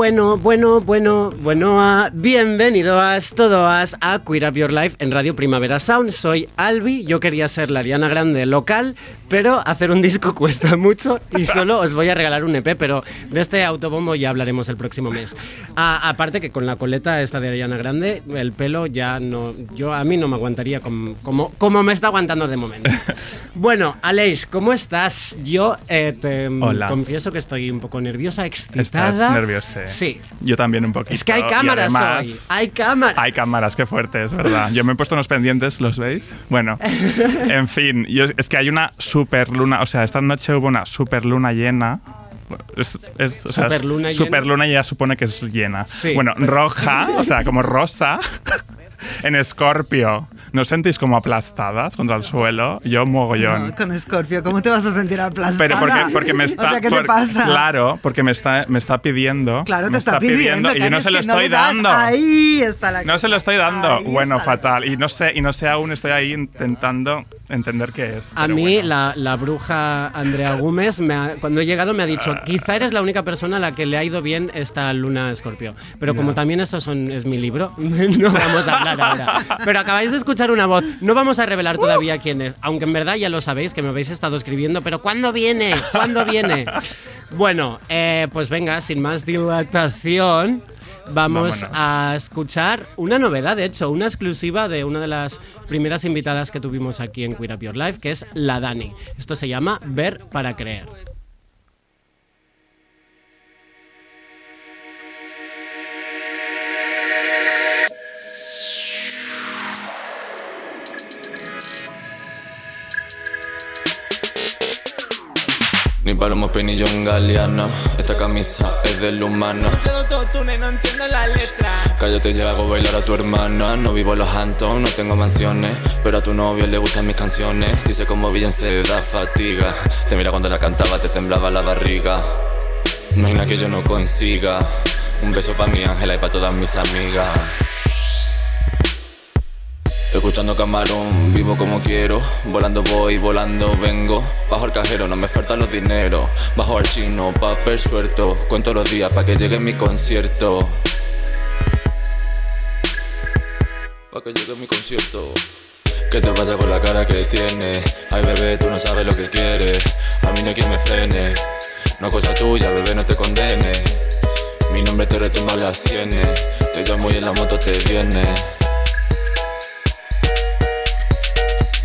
Bueno, bueno, bueno, bueno, a, bienvenidos todos a Queer Up Your Life en Radio Primavera Sound. Soy Albi, yo quería ser la Ariana Grande local, pero hacer un disco cuesta mucho y solo os voy a regalar un EP, pero de este autobombo ya hablaremos el próximo mes. A- aparte que con la coleta esta de Ariana Grande, el pelo ya no, yo a mí no me aguantaría como, como, como me está aguantando de momento. Bueno, Aleix, ¿cómo estás? Yo eh, te Hola. confieso que estoy un poco nerviosa, excitada. Estás nerviosa. Sí. Yo también un poquito. Es que hay cámaras además, hoy. Hay cámaras. Hay cámaras, qué fuerte, es verdad. Yo me he puesto unos pendientes, ¿los veis? Bueno, en fin, yo- es que hay una super luna, o sea, esta noche hubo una super luna llena. Es, es- o sea, Superluna llena. Superluna ya supone que es llena. Sí, bueno, pero- roja, o sea, como rosa. En Escorpio, ¿no os sentís como aplastadas contra el suelo? Yo mogollón. No, con Scorpio, ¿cómo te vas a sentir aplastada? Pero porque, porque me está. O sea, ¿qué te por- pasa? Claro, porque me está, me está pidiendo. Claro, me te está, pidiendo. y yo no se lo no estoy das. dando. Ahí está la No se lo estoy dando. Ahí bueno, está fatal. Y no sé, y no sé aún, estoy ahí intentando entender qué es. A mí bueno. la, la bruja Andrea Gómez, me ha- cuando he llegado, me ha dicho, quizá eres la única persona a la que le ha ido bien esta luna escorpio. Pero como también esto son, es mi libro, no vamos a hablar ahora. Pero acabáis de escuchar una voz, no vamos a revelar todavía quién es, aunque en verdad ya lo sabéis, que me habéis estado escribiendo, pero ¿cuándo viene? ¿Cuándo viene? Bueno, eh, pues venga, sin más dilatación. Vamos Vámonos. a escuchar una novedad, de hecho, una exclusiva de una de las primeras invitadas que tuvimos aquí en Queer Up Your Life, que es la Dani. Esto se llama Ver para Creer. Ni Palomo Penillo en Galeano. Esta camisa es del humano. No entiendo la letra. Cállate y hago bailar a tu hermana No vivo en los Hamptons, no tengo mansiones. Pero a tu novio le gustan mis canciones. Dice como se da fatiga Te mira cuando la cantaba, te temblaba la barriga. Imagina que yo no consiga Un beso pa' mi ángela y pa' todas mis amigas Escuchando camarón, vivo como quiero. Volando voy, volando vengo. Bajo el cajero, no me faltan los dineros. Bajo al chino, papel suelto. Cuento los días pa' que llegue mi concierto. Pa' que llegue mi concierto. ¿Qué te pasa con la cara que tienes? Ay, bebé, tú no sabes lo que quieres. A mí no hay quien me frene. No es cosa tuya, bebé, no te condenes. Mi nombre te retumba las sienes. Te llamo y en la moto te viene.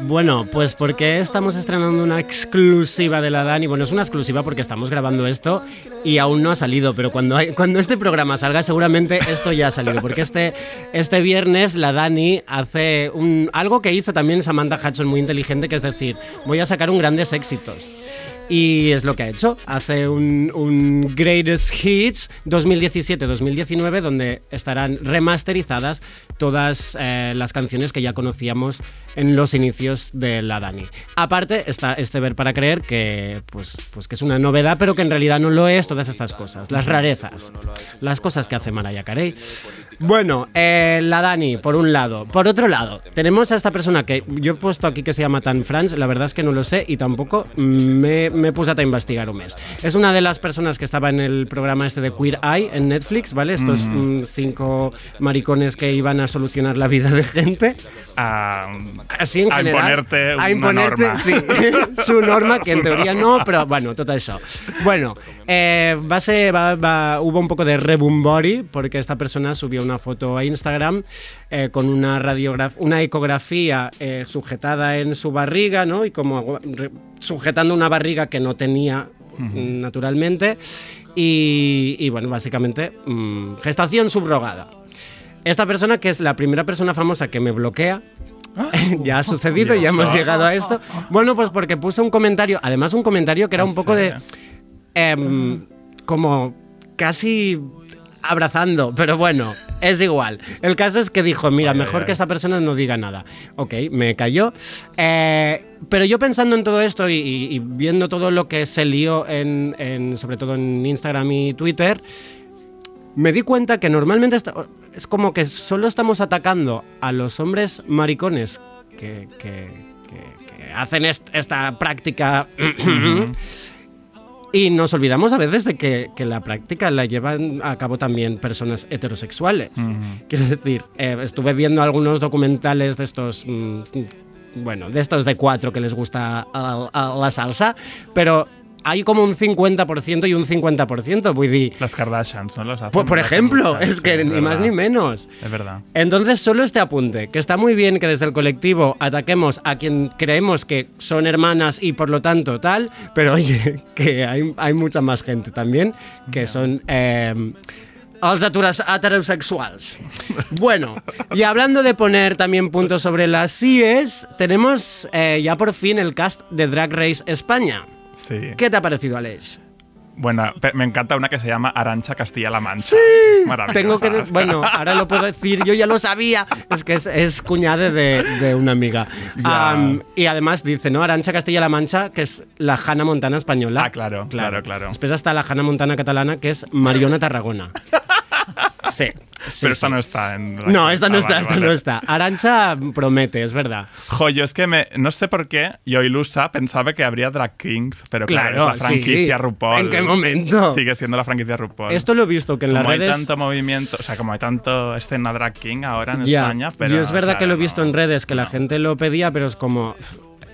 Bueno, pues porque estamos estrenando una exclusiva de la Dani. Bueno, es una exclusiva porque estamos grabando esto y aún no ha salido, pero cuando, hay- cuando este programa salga seguramente esto ya ha salido, porque este, este viernes la Dani hace un, algo que hizo también Samantha Hudson muy inteligente, que es decir, voy a sacar un grandes éxitos. Y es lo que ha hecho. Hace un, un Greatest Hits 2017-2019 donde estarán remasterizadas todas eh, las canciones que ya conocíamos en los inicios de la Dani. Aparte está este Ver para Creer que, pues, pues que es una novedad pero que en realidad no lo es, todas estas cosas, las rarezas, las cosas que hace Mariah Carey. Bueno, eh, la Dani, por un lado. Por otro lado, tenemos a esta persona que yo he puesto aquí que se llama Tan Franz, la verdad es que no lo sé y tampoco me, me puse a investigar un mes. Es una de las personas que estaba en el programa este de Queer Eye en Netflix, ¿vale? Estos mm, cinco maricones que iban a solucionar la vida de gente. A, Así en a general. imponerte a una imponerte, norma. sí, su norma, que en teoría no, pero bueno, todo eso. Bueno, eh, va- va- hubo un poco de rebumbori porque esta persona subió una foto a Instagram eh, con una radiograf una ecografía eh, sujetada en su barriga, ¿no? Y como sujetando una barriga que no tenía mm, naturalmente. Y, y, bueno, básicamente, mm, gestación subrogada. Esta persona, que es la primera persona famosa que me bloquea, ya ha sucedido, ya hemos llegado a esto. Bueno, pues porque puso un comentario, además un comentario que era ¿En un poco de... em, como casi abrazando, pero bueno, es igual. El caso es que dijo, mira, Ay, mejor ay. que esta persona no diga nada. Ok, me cayó. Eh, pero yo pensando en todo esto y, y- y viendo todo lo que se lió, en, en- sobre todo en Instagram y Twitter, me di cuenta que normalmente es como que solo estamos atacando a los hombres maricones que, que- que- que hacen est- esta práctica. Y nos olvidamos a veces de que, que la práctica la llevan a cabo también personas heterosexuales. Quiero decir, eh, estuve viendo algunos documentales de estos, mm, bueno, de estos de cuatro que les gusta a- a la salsa, pero hay como un 50% y un 50%, voy decir, Las Kardashians, ¿no? Los hacen, por, por hacen ejemplo, es sí, que ni verdad. más ni menos. Es verdad. Entonces, solo este apunte, que está muy bien que desde el colectivo ataquemos a quien creemos que son hermanas y por lo tanto tal, pero oye, que hay, hay mucha más gente también que son... eh, els aturas- heterosexuals. Bueno, y hablando de poner también puntos sobre las IES, tenemos eh, ya por fin el cast de Drag Race España. Sí. ¿Qué te ha parecido, Aleix? Bueno, me encanta una que se llama Arancha Castilla-La Mancha. ¡Sí! Tengo que. Bueno, ahora lo puedo decir, yo ya lo sabía. Es que es, es cuñade de, de una amiga. Am, y además dice, ¿no? Arancha Castilla-La Mancha, que es la Hanna Montana española. Ah, claro, claro, claro. Después está la Hanna Montana catalana, que es Mariona Tarragona. Sí. sí, Pero esta sí. no está en. la- No, esta no Ah, está, vale, esta vale. no está. Arancha promete, es verdad. Jo, yo es que me, no sé por qué, yo ilusa pensaba que habría Drag Kings, pero claro, Claro, es la franquicia sí. RuPaul. ¿En qué momento? Sigue siendo la franquicia RuPaul. Esto lo he visto, que en las como hay redes... tanto movimiento, o sea, como hay tanto escena Drag King ahora en Ya, España, pero. yo es verdad que claro, lo he visto no. en redes, que la No. gente lo pedía, pero es como...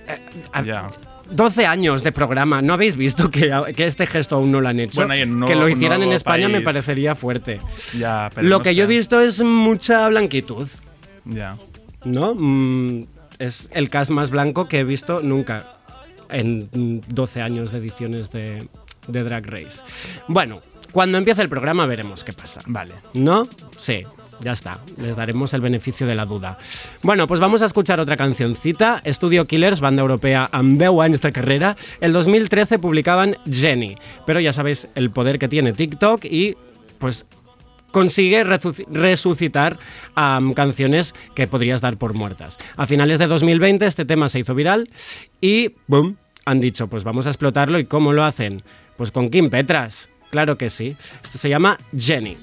eh, a- Ya. 12 años de programa, ¿no habéis visto que, que este gesto aún no lo han hecho? Bueno, que lo hicieran en España me parecería fuerte. Ya, pero Lo no que yo he visto es mucha blanquitud, Ya. ¿no? Mm, es el cast más blanco que he visto nunca en mm, 12 años de ediciones de, de Drag Race. Bueno, cuando empiece el programa veremos qué pasa. Vale. ¿No? Sí, ya está. Les daremos el beneficio de la duda. Bueno, pues vamos a escuchar otra cancioncita. Studio Killers, banda europea amb 10 anys de carrera. El 2013 publicaban Jenny. Pero ya sabéis el poder que tiene TikTok y pues consigue resuci- resucitar canciones que podrías dar por muertas. A finales de 2020 este tema se hizo viral y ¡boom! Han dicho, pues vamos a explotarlo y ¿cómo lo hacen? Pues con Kim Petras. Claro que sí. Esto se llama Jenny.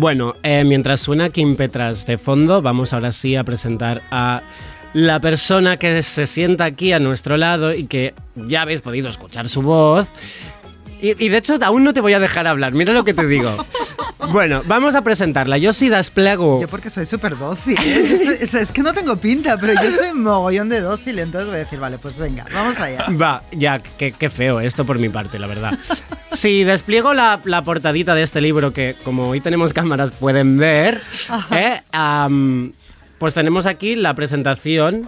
Bueno, eh, mientras suena Kim Petras de fondo, vamos ahora sí a presentar a la persona que se sienta aquí a nuestro lado y que ya habéis podido escuchar su voz. Y, y de hecho, aún no te voy a dejar hablar, mira lo que te digo. Bueno, vamos a presentarla. Yo sí desplego. Yo porque soy súper dócil. ¿eh? Es, es que no tengo pinta, pero yo soy mogollón de dócil, entonces voy a decir, vale, pues venga, vamos allá. Va, ya, qué, qué feo esto por mi parte, la verdad. Si despliego la, la portadita de este libro, que como hoy tenemos cámaras pueden ver, ¿eh? Pues tenemos aquí la presentación,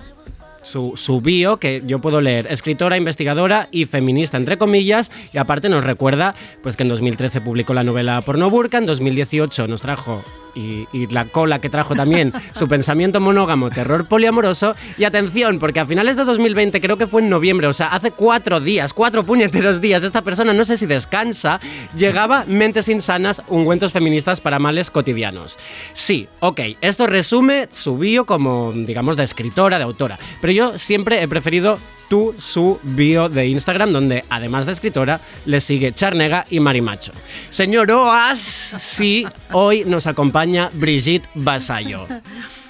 su, su bio, que yo puedo leer. Escritora, investigadora y feminista, entre comillas, y aparte nos recuerda pues, que en 2013 publicó la novela Porno Burka, en 2018 nos trajo y, y la cola que trajo también su pensamiento monógamo, terror poliamoroso. Y atención, porque a finales de 2020, creo que fue en noviembre, o sea, hace cuatro días, cuatro puñeteros días, esta persona, no sé si descansa, llegaba Mentes Insanas, ungüentos feministas para males cotidianos. Sí, ok, esto resume su bio como, digamos, de escritora, de autora. Pero yo siempre he preferido tú su bio de Instagram, donde además de escritora le sigue Charnega y Marimacho. Señor Oas, sí, hoy nos acompaña Brigitte Basayo.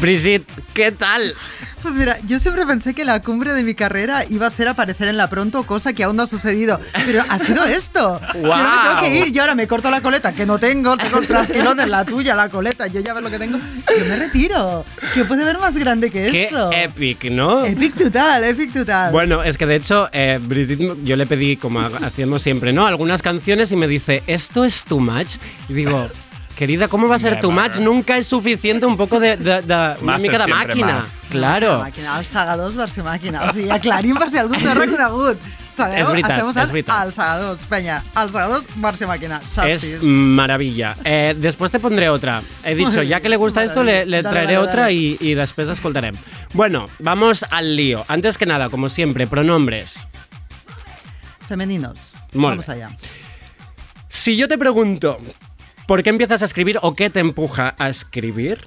Brigitte, ¿qué tal? Pues mira, yo siempre pensé que la cumbre de mi carrera iba a ser aparecer en la pronto, cosa que aún no ha sucedido. Pero ha sido esto. Yo no me tengo que ir, yo ahora me corto la coleta, que no tengo, tengo el trasquilones, la tuya, la coleta, yo ya ver lo que tengo. Yo me retiro. ¿Qué puede haber más grande que Qué esto? epic, ¿no? Epic total, epic total. Bueno, es que de hecho, eh, Brigitte, yo le pedí, como ha- hacemos siempre, ¿no? Algunas canciones y me dice, ¿esto es too much? Y digo, querida, ¿cómo va a ser too much? Nunca es suficiente un poco de, de, de una mica de más. Claro. Màquina, el Sagadors versió màquina. O sigui, aclarim per si algú no ha reconegut. Sabeu? És veritat, Estem usant és veritat. el Sagadors, penya. El Sagadors versió màquina. Xarxis. Es maravilla. Eh, después te pondré otra. He dicho, ya que le gusta esto, le, le Dale, traeré dale, otra dale. y, y después escoltarem. Bueno, vamos al lío. Antes que nada, como siempre, pronombres. Femeninos. Molt Vamos bé. allá. Si yo te pregunto, ¿por qué empiezas a escribir o qué te empuja a escribir?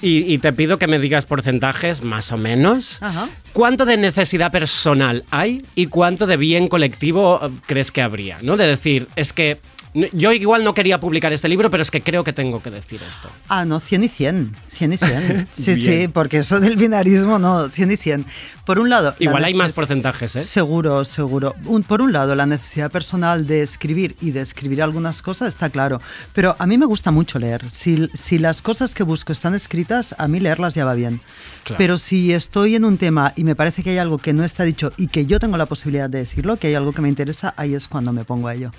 Y, y te pido que me digas porcentajes, más o menos. Ajá. ¿Cuánto de necesidad personal hay y cuánto de bien colectivo eh, crees que habría? ¿No? De decir, es que yo igual no quería publicar este libro, pero es que creo que tengo que decir esto. Ah, no, 100 y 100. 100 y 100. Sí, sí, porque eso del binarismo, no, 100 y 100. Por un lado... la Igual hay más porcentajes, ¿eh? Seguro, seguro. Un- por un lado, la necesidad personal de escribir y de escribir algunas cosas está claro. Pero a mí me gusta mucho leer. Si, si las cosas que busco están escritas, a mí leerlas ya va bien. Claro. Pero si estoy en un tema y me parece que hay algo que no está dicho y que yo tengo la posibilidad de decirlo, que hay algo que me interesa, ahí es cuando me pongo a ello.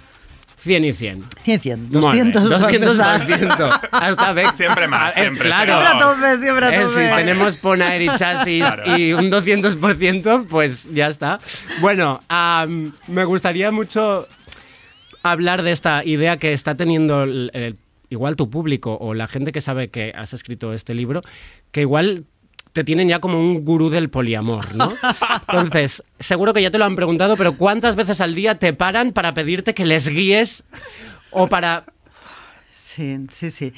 100 y 100. 100, 100, Molt bé, 200, 200%. Hasta ve- Siempre más, es siempre, claro. Siempre a tope, siempre a tope. si tenemos Ponaer y chasis y un 200%, pues ya está. Bueno, am, me gustaría mucho hablar de esta idea que está teniendo el- el- igual tu público o la gente que sabe que has escrito este libro, que igual te tienen ya como un gurú del poliamor, ¿no? Entonces, seguro que ya te lo han preguntado, pero ¿cuántas veces al día te paran para pedirte que les guíes o para Sí, sí, sí.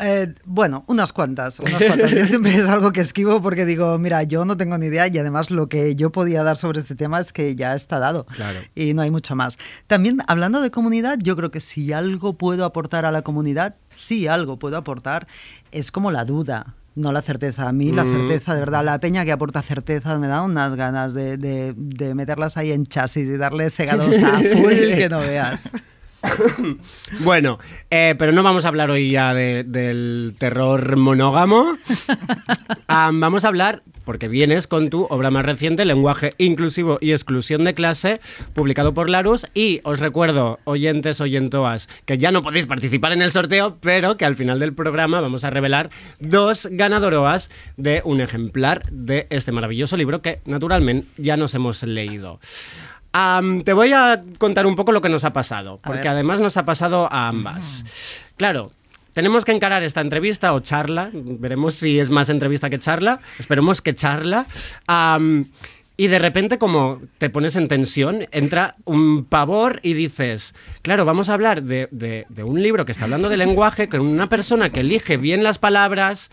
Eh, bueno, unas cuantas, unas cuantas. Yo siempre es algo que esquivo porque digo, mira, yo no tengo ni idea y además lo que yo podía dar sobre este tema es que ya está dado Claro. y no hay mucho más. También hablando de comunidad, yo creo que si algo puedo aportar a la comunidad, sí algo puedo aportar, es como la duda. No la certeza. A mí la Mm. certeza, de verdad, la peña que aporta certeza me da unas ganas de, de- de meterlas ahí en chasis y darle segados a full que no veas. Bueno, eh, pero no vamos a hablar hoy ya de- del terror monógamo. Am, vamos a hablar, porque vienes con tu obra más reciente, Lenguaje Inclusivo y Exclusión de Clase, publicado por Larus. Y os recuerdo, oyentes, oyentoas, que ya no podéis participar en el sorteo, pero que al final del programa vamos a revelar dos ganadoroas de un ejemplar de este maravilloso libro que, naturalmente, ya nos hemos leído. Te voy a contar un poco lo que nos ha pasado, A porque ver. además nos ha pasado a ambas. Claro, tenemos que encarar esta entrevista o charla, veremos si es más entrevista que charla, esperemos que charla. Y de repente, como te pones en tensión, entra un pavor y dices, claro, vamos a hablar de, de- de un libro que está hablando de lenguaje, con una persona que elige bien las palabras,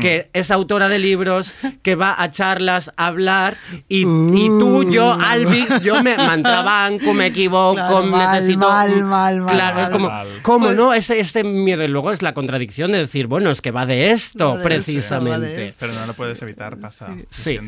que es autora de libros, que va a charlas a hablar, y, y tú, yo, Albi, yo me mantrabanco, me equivoco, Claro, mal, necesito... mal, mal, mal, Claro, es como, Mal. ¿cómo Pues- no? Ese, este miedo y luego es la contradicción de decir, bueno, es que va de esto, de de precisamente. esto. Pero no lo puedes evitar, pasa. Sí.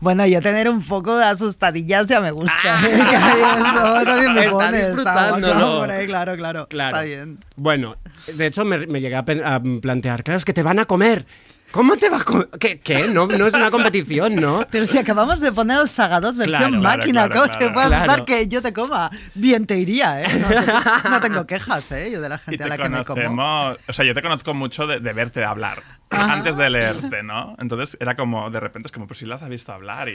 Bueno, yo tener un poco de asustadillas ya me gusta. eso también me Está pone. disfrutándolo. ahí, claro, claro. Claro. Está bien. Bueno, de hecho me, me llegué a plantear, claro, es que te van a comer. ¿Cómo te va a ¿Qué? ¿Qué? No, no es una competición, ¿no? Pero si acabamos de poner el Saga 2 versión Claro, claro, máquina, claro, ¿cómo te claro. puedes Claro. estar que yo te coma? Bien te iría, ¿eh? No, te- no tengo quejas, ¿eh? Yo de la gente te a la que me como. o sea, yo te conozco mucho de, de verte hablar antes de leerte, ¿no? Entonces era como, de repente es como, pues si las has visto hablar y,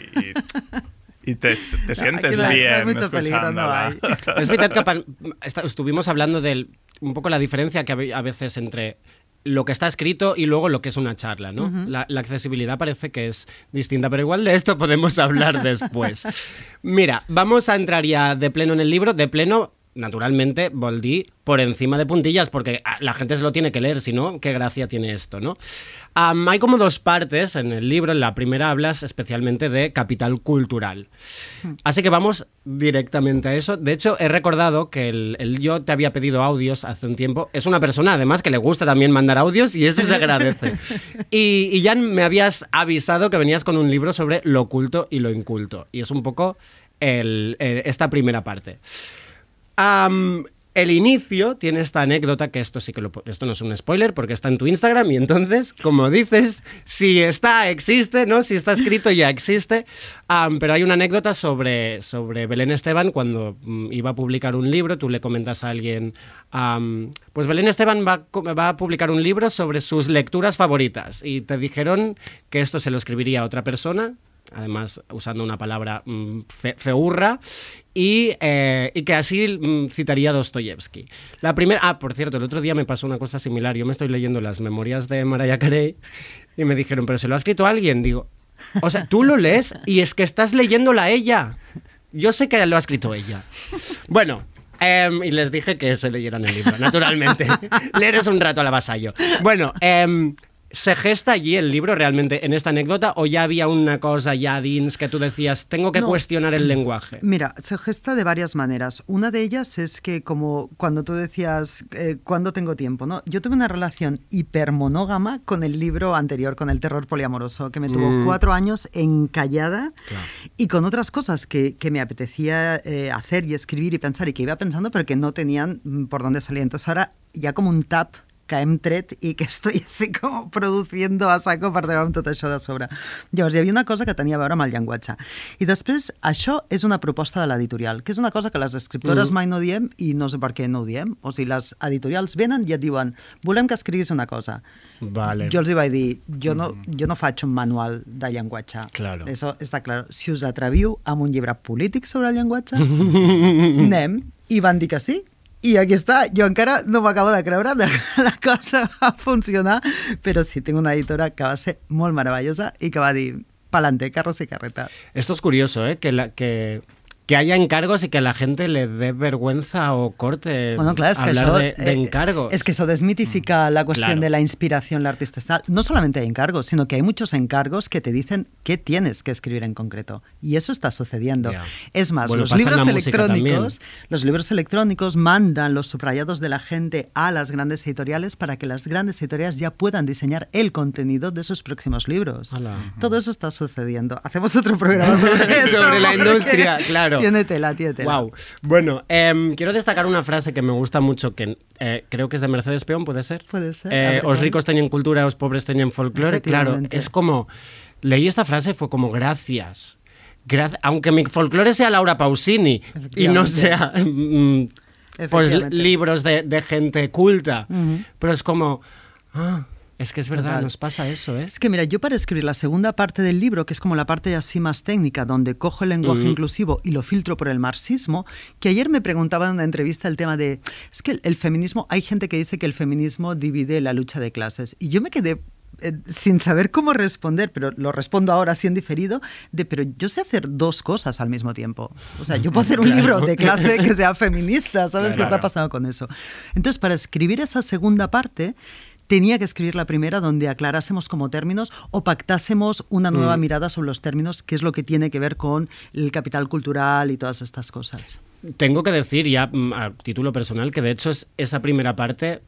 y, y te, te sientes no hay- no hay bien mucho peligro, no escuchándola. Es verdad que estuvimos hablando del un poco la diferencia que hab- a veces entre lo que está escrito y luego lo que es una charla, ¿no? la, la accesibilidad parece que es distinta, pero igual de esto podemos hablar después. Mira, vamos a entrar ya de pleno en el libro, de pleno, naturalmente, Boldi por encima de puntillas, porque ah, la gente se lo tiene que leer, si no, qué gracia tiene esto, ¿no? Hay como dos partes en el libro, en la primera hablas especialmente de capital cultural. Así que vamos directamente a eso. De hecho, he recordado que el, el yo te había pedido audios hace un tiempo. Es una persona, además, que le gusta también mandar audios y eso se agradece. Y, y ya me habías avisado que venías con un libro sobre lo oculto y lo inculto. Y es un poco el- esta primera parte. El inicio tiene esta anécdota, que esto sí que esto no es un spoiler porque está en tu Instagram y entonces, como dices, si está, existe, ¿no? Si está escrito ya existe. Pero hay una anécdota sobre, sobre Belén Esteban cuando mm, iba a publicar un libro, tú le comentas a alguien, pues Belén Esteban va, va a publicar un libro sobre sus lecturas favoritas y te dijeron que esto se lo escribiría a otra persona, además usando una palabra mm, fe- feurra, y, eh, y que así mm, citaría Dostoyevsky. La primera, ah, por cierto, el otro día me pasó una cosa similar. Yo me estoy leyendo las memorias de Mariah Carey y me dijeron, pero se lo ha escrito alguien. Digo, o sea, tú lo lees y es que estás leyéndola ella. Yo sé que lo ha escrito ella. Bueno. em, y les dije que se leyeran el libro, naturalmente. Leeres un rato al avasallo. Bueno, em, ¿se gesta allí el libro realmente en esta anécdota o ya había una cosa ya dins que tú decías, tengo que No. cuestionar el lenguaje? Mira, se gesta de varias maneras. Una de ellas es que, como cuando tú decías, eh, ¿cuándo tengo tiempo? ¿no? Yo tuve una relación hipermonógama con el libro anterior, con el terror poliamoroso, que me tuvo Mm. cuatro años encallada y con otras cosas que, que me apetecía eh, hacer y escribir y pensar y que iba pensando, pero que no tenían mm, por dónde salir. Entonces ahora ya como un tap caem tret i que estoy així com produciendo a saco per treure amb tot això de sobre. Llavors, hi havia una cosa que tenia a veure amb el llenguatge. I després, això és una proposta de l'editorial, que és una cosa que les escriptores Mm. mai no diem i no sé per què no ho diem. O sigui, les editorials venen i et diuen volem que escriguis una cosa. Vale. Jo els hi vaig dir, jo no, jo no faig un manual de llenguatge. Claro. Eso està clar. Si us atreviu amb un llibre polític sobre el llenguatge, anem. I van dir que sí. I aquí està. Jo encara no de creure de que la cosa va funcionar, però sí, tinc una editora que va ser molt meravellosa i que va dir pa'lante, carros y carretas. Esto es curioso, ¿eh? Que, la, que, que haya encargos y que a la gente le dé vergüenza o corte Bueno, clar, és que hablar això... de, de eh, encargos. Es que eso desmitifica la cuestión Claro. de la inspiración, la artista. No solamente hay encargos, sino que hay muchos encargos que te dicen qué tienes que escribir en concreto. Y eso está sucediendo. Es más, Bueno, los libros electrónicos, los libros electrónicos mandan los subrayados de la gente a las grandes editoriales para que las grandes editoriales ya puedan diseñar el contenido de sus próximos libros. Todo eso está sucediendo. Hacemos otro programa sobre eso. Sobre la industria, claro. Tiene tela, tiene tela. Wow. Bueno, em, quiero destacar una frase que me gusta mucho, que eh, creo que es de Mercedes Peón, ¿puede ser? Puede ser. Eh, os ricos tenían cultura, os pobres tenían folclore. Claro, es como... Leí esta frase y fue como gracias. Gracias, aunque mi folclore sea Laura Pausini y no sea mm, pues, libros de, de gente culta, pero es como... ah, es que es verdad, Total. nos pasa eso, ¿eh? Es que mira, yo para escribir la segunda parte del libro, que es como la parte así más técnica, donde cojo el lenguaje inclusivo y lo filtro por el marxismo, que ayer me preguntaba en una entrevista el tema de, es que el, el feminismo, hay gente que dice que el feminismo divide la lucha de clases. Y yo me quedé eh, sin saber cómo responder, pero lo respondo ahora así en diferido, de, pero yo sé hacer dos cosas al mismo tiempo. O sea, yo puedo hacer un Claro. libro de clase que sea feminista, ¿sabes qué Claro. está pasando con eso? Entonces, para escribir esa segunda parte, tenía que escribir la primera donde aclarásemos como términos o pactásemos una nueva Mm. mirada sobre los términos, que es lo que tiene que ver con el capital cultural y todas estas cosas. Tengo que decir ya mm, a título personal que de hecho es esa primera parte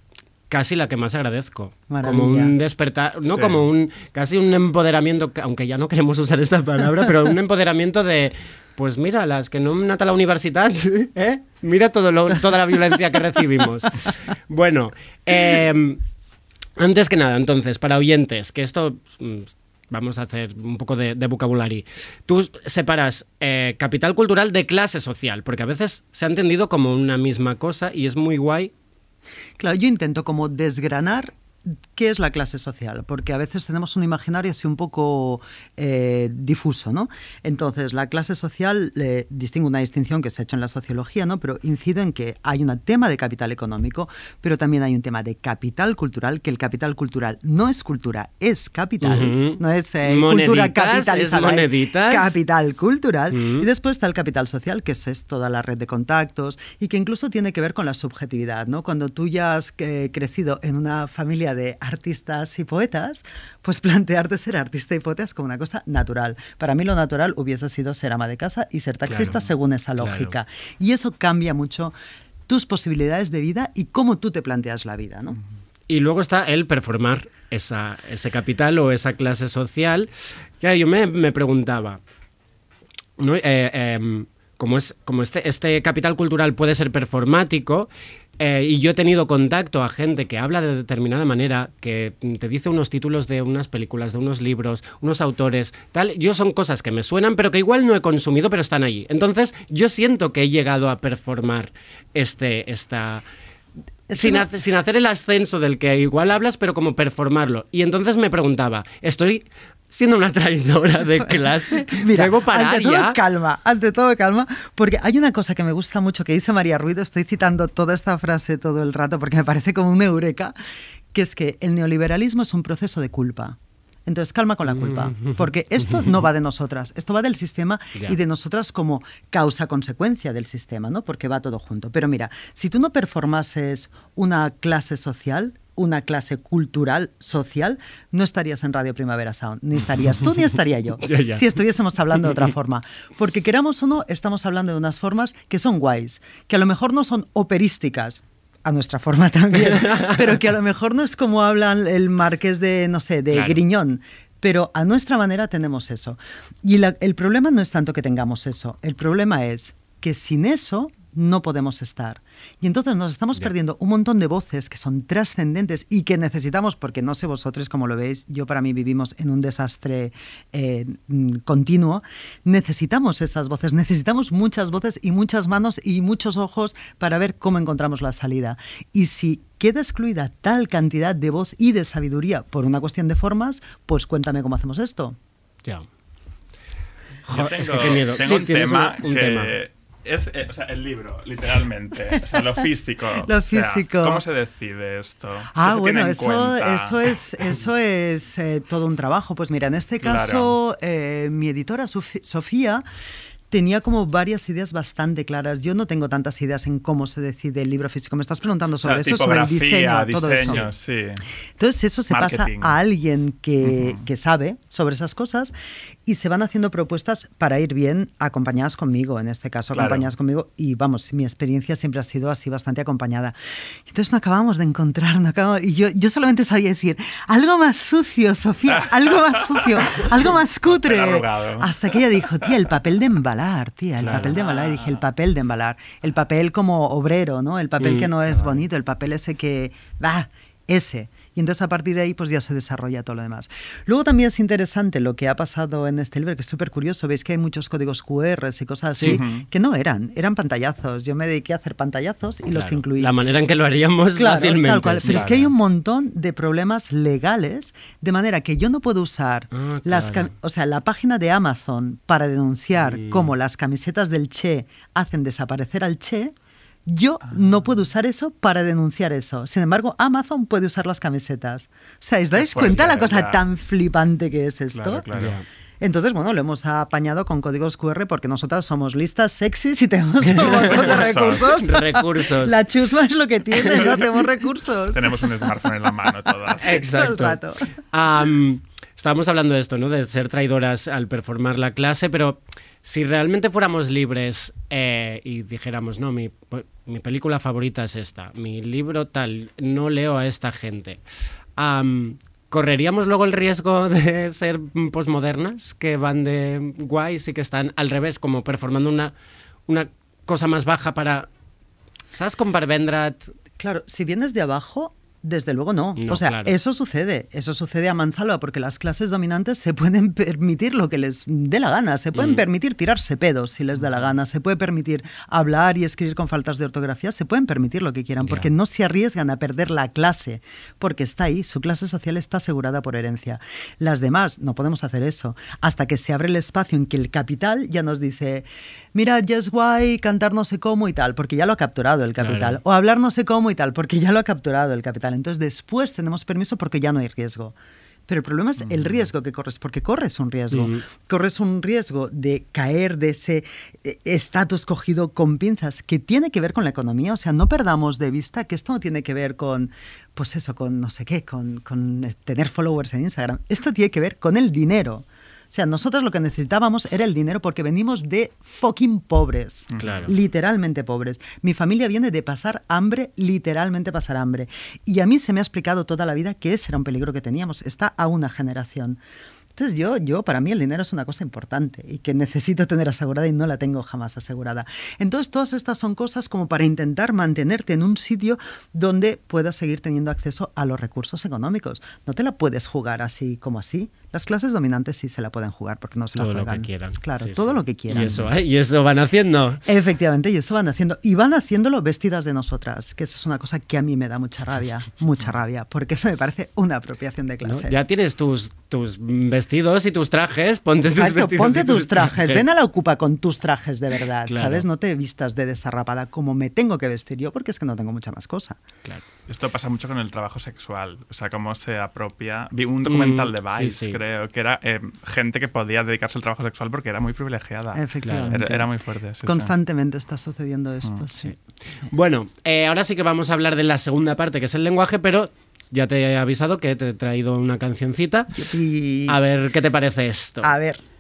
casi la que más agradezco. Maravilla. Como un despertar, no Sí. como un casi un empoderamiento, que- aunque ya no queremos usar esta palabra, pero un empoderamiento de pues mira, las que no han anat a la universidad, ¿eh? mira todo lo- toda la violencia que recibimos. Bueno, em, Antes que nada, entonces, para oyentes, que esto mm, vamos a hacer un poco de, de vocabulario. Tú separas eh, capital cultural de clase social, porque a veces se ha entendido como una misma cosa y es muy guay. Claro, yo intento como desgranar qué es la clase social, porque a veces tenemos un imaginario así un poco eh, difuso, ¿no? Entonces, la clase social eh, distingue una distinción que se ha hecho en la sociología, ¿no? Pero incido en que hay un tema de capital económico, pero también hay un tema de capital cultural, que el capital cultural no es cultura, es capital, no es eh, cultura capitalizada, es capital cultural. Y después está el capital social, que es, es toda la red de contactos y que incluso tiene que ver con la subjetividad, ¿no? Cuando tú ya has eh, crecido en una familia de artistas y poetas, pues plantearte ser artista y poeta es como una cosa natural. Para mí lo natural hubiese sido ser ama de casa y ser taxista Claro, según esa claro. lógica. Y eso cambia mucho tus posibilidades de vida y cómo tú te planteas la vida, ¿no? Y luego está el performar esa, ese capital o esa clase social. Ya, yo me, me preguntaba, ¿no? Eh, em, como, es, como este, este capital cultural puede ser performático, eh, y yo he tenido contacto a gente que habla de determinada manera, que te dice unos títulos de unas películas, de unos libros, unos autores, tal. Yo son cosas que me suenan, pero que igual no he consumido, pero están allí. Entonces, yo siento que he llegado a performar este, esta, Es sin, sin hacer el ascenso del que igual hablas, pero como performarlo. Y entonces me preguntaba, ¿estoy siendo una traidora de clase? Mira, ¿Debo parar ante todo ya? calma, ante todo calma, porque hay una cosa que me gusta mucho que dice María Ruido, estoy citando toda esta frase todo el rato porque me parece como una eureka, que es que el neoliberalismo es un proceso de culpa. Entonces, calma con la culpa, porque esto no va de nosotras, esto va del sistema y de nosotras como causa-consecuencia del sistema, ¿no? Porque va todo junto. Pero mira, si tú no performases una clase social, una clase cultural, social, no estarías en Radio Primavera Sound, ni estarías tú ni estaría yo. Ya, ya. Si estuviésemos hablando de otra forma. Porque queramos o no, estamos hablando de unas formas que son guays, que a lo mejor no son operísticas, a nuestra forma también, pero que a lo mejor no es como hablan el marqués de, no sé, de Claro. Griñón. Pero a nuestra manera tenemos eso. Y la- el problema no es tanto que tengamos eso, el problema es que sin eso no podemos estar. Y entonces nos estamos perdiendo un montón de voces que son trascendentes y que necesitamos, porque no sé vosotros cómo lo veis, yo para mí vivimos en un desastre eh, mm, continuo, necesitamos esas voces, necesitamos muchas voces y muchas manos y muchos ojos para ver cómo encontramos la salida. Y si queda excluida tal cantidad de voz y de sabiduría por una cuestión de formas, pues cuéntame cómo hacemos esto. Ya. Yo Jo, tengo, es que qué miedo. tengo Sí, un tienes tema una- un que tema. Es eh, o sea, el libro, literalmente. O sea, lo físico. Lo O sea, físico. ¿Cómo se decide esto? ¿Qué Ah, bueno, eso, eso es, eso es eh, todo un trabajo. Pues mira, en este Claro. caso, eh, mi editora Sofía tenía como varias ideas bastante claras. Yo no tengo tantas ideas en cómo se decide el libro físico. Me estás preguntando O sea, sobre eso, sobre el diseño, todo eso. sí. Entonces eso se pasa a alguien que, que sabe sobre esas cosas y se van haciendo propuestas para ir bien acompañadas conmigo, en este caso Claro. acompañadas conmigo y vamos, mi experiencia siempre ha sido así bastante acompañada. Entonces no acabamos de encontrar, no acabamos- y yo, yo solamente sabía decir, algo más sucio, Sofía, algo más sucio, algo más cutre. Hasta que ella dijo, tía, el papel de embalar, tía, el Claro. papel de embalar. Y dije, el papel de embalar, el papel como obrero, ¿no? El papel Mm, que no es bonito, el papel ese que, va, ese. Y entonces a partir de ahí pues ya se desarrolla todo lo demás. Luego también es interesante lo que ha pasado en este libro, que es súper curioso. Veis que hay muchos códigos QR y cosas así Sí. Que no eran, eran pantallazos. Yo me dediqué a hacer pantallazos y los incluí. La manera en que lo haríamos Claro, fácilmente. tal cual. sí. Pero es que hay un montón de problemas legales, de manera que yo no puedo usar Ah, las, o sea, la página de Amazon para denunciar cómo las camisetas del Che hacen desaparecer al Che. Yo no puedo usar eso para denunciar eso. Sin embargo, Amazon puede usar las camisetas. O sea, ¿os dais cuenta la cosa ya. tan flipante que es esto? Claro, claro. Entonces, bueno, lo hemos apañado con códigos QR porque nosotras somos listas, sexys y tenemos un montón de recursos. Recursos. La chusma es lo que tiene, ¿no? Tenemos recursos. Tenemos un smartphone en la mano todas. Exacto. Todo el rato. Estábamos hablando de esto, ¿no? De ser traidoras al performar la clase, pero si realmente fuéramos libres eh, y dijéramos, no, mi, mi película favorita es esta, mi libro tal, no leo a esta gente, am, ¿correríamos luego el riesgo de ser posmodernas, que van de guays y que están al revés, como performando una, una cosa más baja para... ¿Sabes? Con Barbendrat... Claro, si vienes de abajo, Desde luego no. No, o sea, claro. eso sucede. Eso sucede a mansalva porque las clases dominantes se pueden permitir lo que les dé la gana. Se Mm. pueden permitir tirarse pedos si les da la gana. Se puede permitir hablar y escribir con faltas de ortografía. Se pueden permitir lo que quieran porque no se arriesgan a perder la clase porque está ahí. Su clase social está asegurada por herencia. Las demás no podemos hacer eso hasta que se abre el espacio en que el capital ya nos dice, mira, ya es guay cantar no sé cómo y tal, porque ya lo ha capturado el capital. Claro. O hablar no sé cómo y tal, porque ya lo ha capturado el capital. Entonces después tenemos permiso porque ya no hay riesgo. Pero el problema es el riesgo que corres, porque corres un riesgo. Ujú. Corres un riesgo de caer de ese eh, estatus cogido con pinzas, que tiene que ver con la economía. O sea, no perdamos de vista que esto no tiene que ver con, pues eso, con no sé qué, con, con tener followers en Instagram. Esto tiene que ver con el dinero. O sea, nosotros lo que necesitábamos era el dinero porque venimos de fucking pobres. Claro. Literalmente pobres. Mi familia viene de pasar hambre, literalmente pasar hambre. Y a mí se me ha explicado toda la vida que ese era un peligro que teníamos. Está a una generación. Entonces yo, yo, para mí el dinero es una cosa importante y que necesito tener asegurada y no la tengo jamás asegurada. Entonces todas estas son cosas como para intentar mantenerte en un sitio donde puedas seguir teniendo acceso a los recursos económicos. No te la puedes jugar así como así. Las clases dominantes sí se la pueden jugar porque no se la Todo lo juegan. que quieran. Claro, Sí, todo sí. lo que quieran. Y eso, ¿eh? y eso van haciendo. Efectivamente, y eso van haciendo. Y van haciéndolo vestidas de nosotras, que eso es una cosa que a mí me da mucha rabia, mucha rabia, porque eso me parece una apropiación de ¿no? clase. Ya tienes tus, tus vestidos y tus trajes, ponte tus Exacto, vestidos. ponte y tus trajes, ven a la ocupa con tus trajes de verdad, Claro. ¿sabes? No te vistas de desarrapada como me tengo que vestir yo, porque es que no tengo mucha más cosa. Claro. Esto pasa mucho con el trabajo sexual, o sea, cómo se apropia. Vi un documental Mm, de sí, Vice, sí. creo, que era eh, gente que podía dedicarse al trabajo sexual porque era muy privilegiada. Efectivamente. Era, era muy fuerte. sí, sí. Constantemente está sucediendo esto, Mm, sí. Bueno, eh, ahora sí que vamos a hablar de la segunda parte, que es el lenguaje, pero ya te he avisado que te he traído una cancioncita. A ver, ¿qué te parece esto? A ver.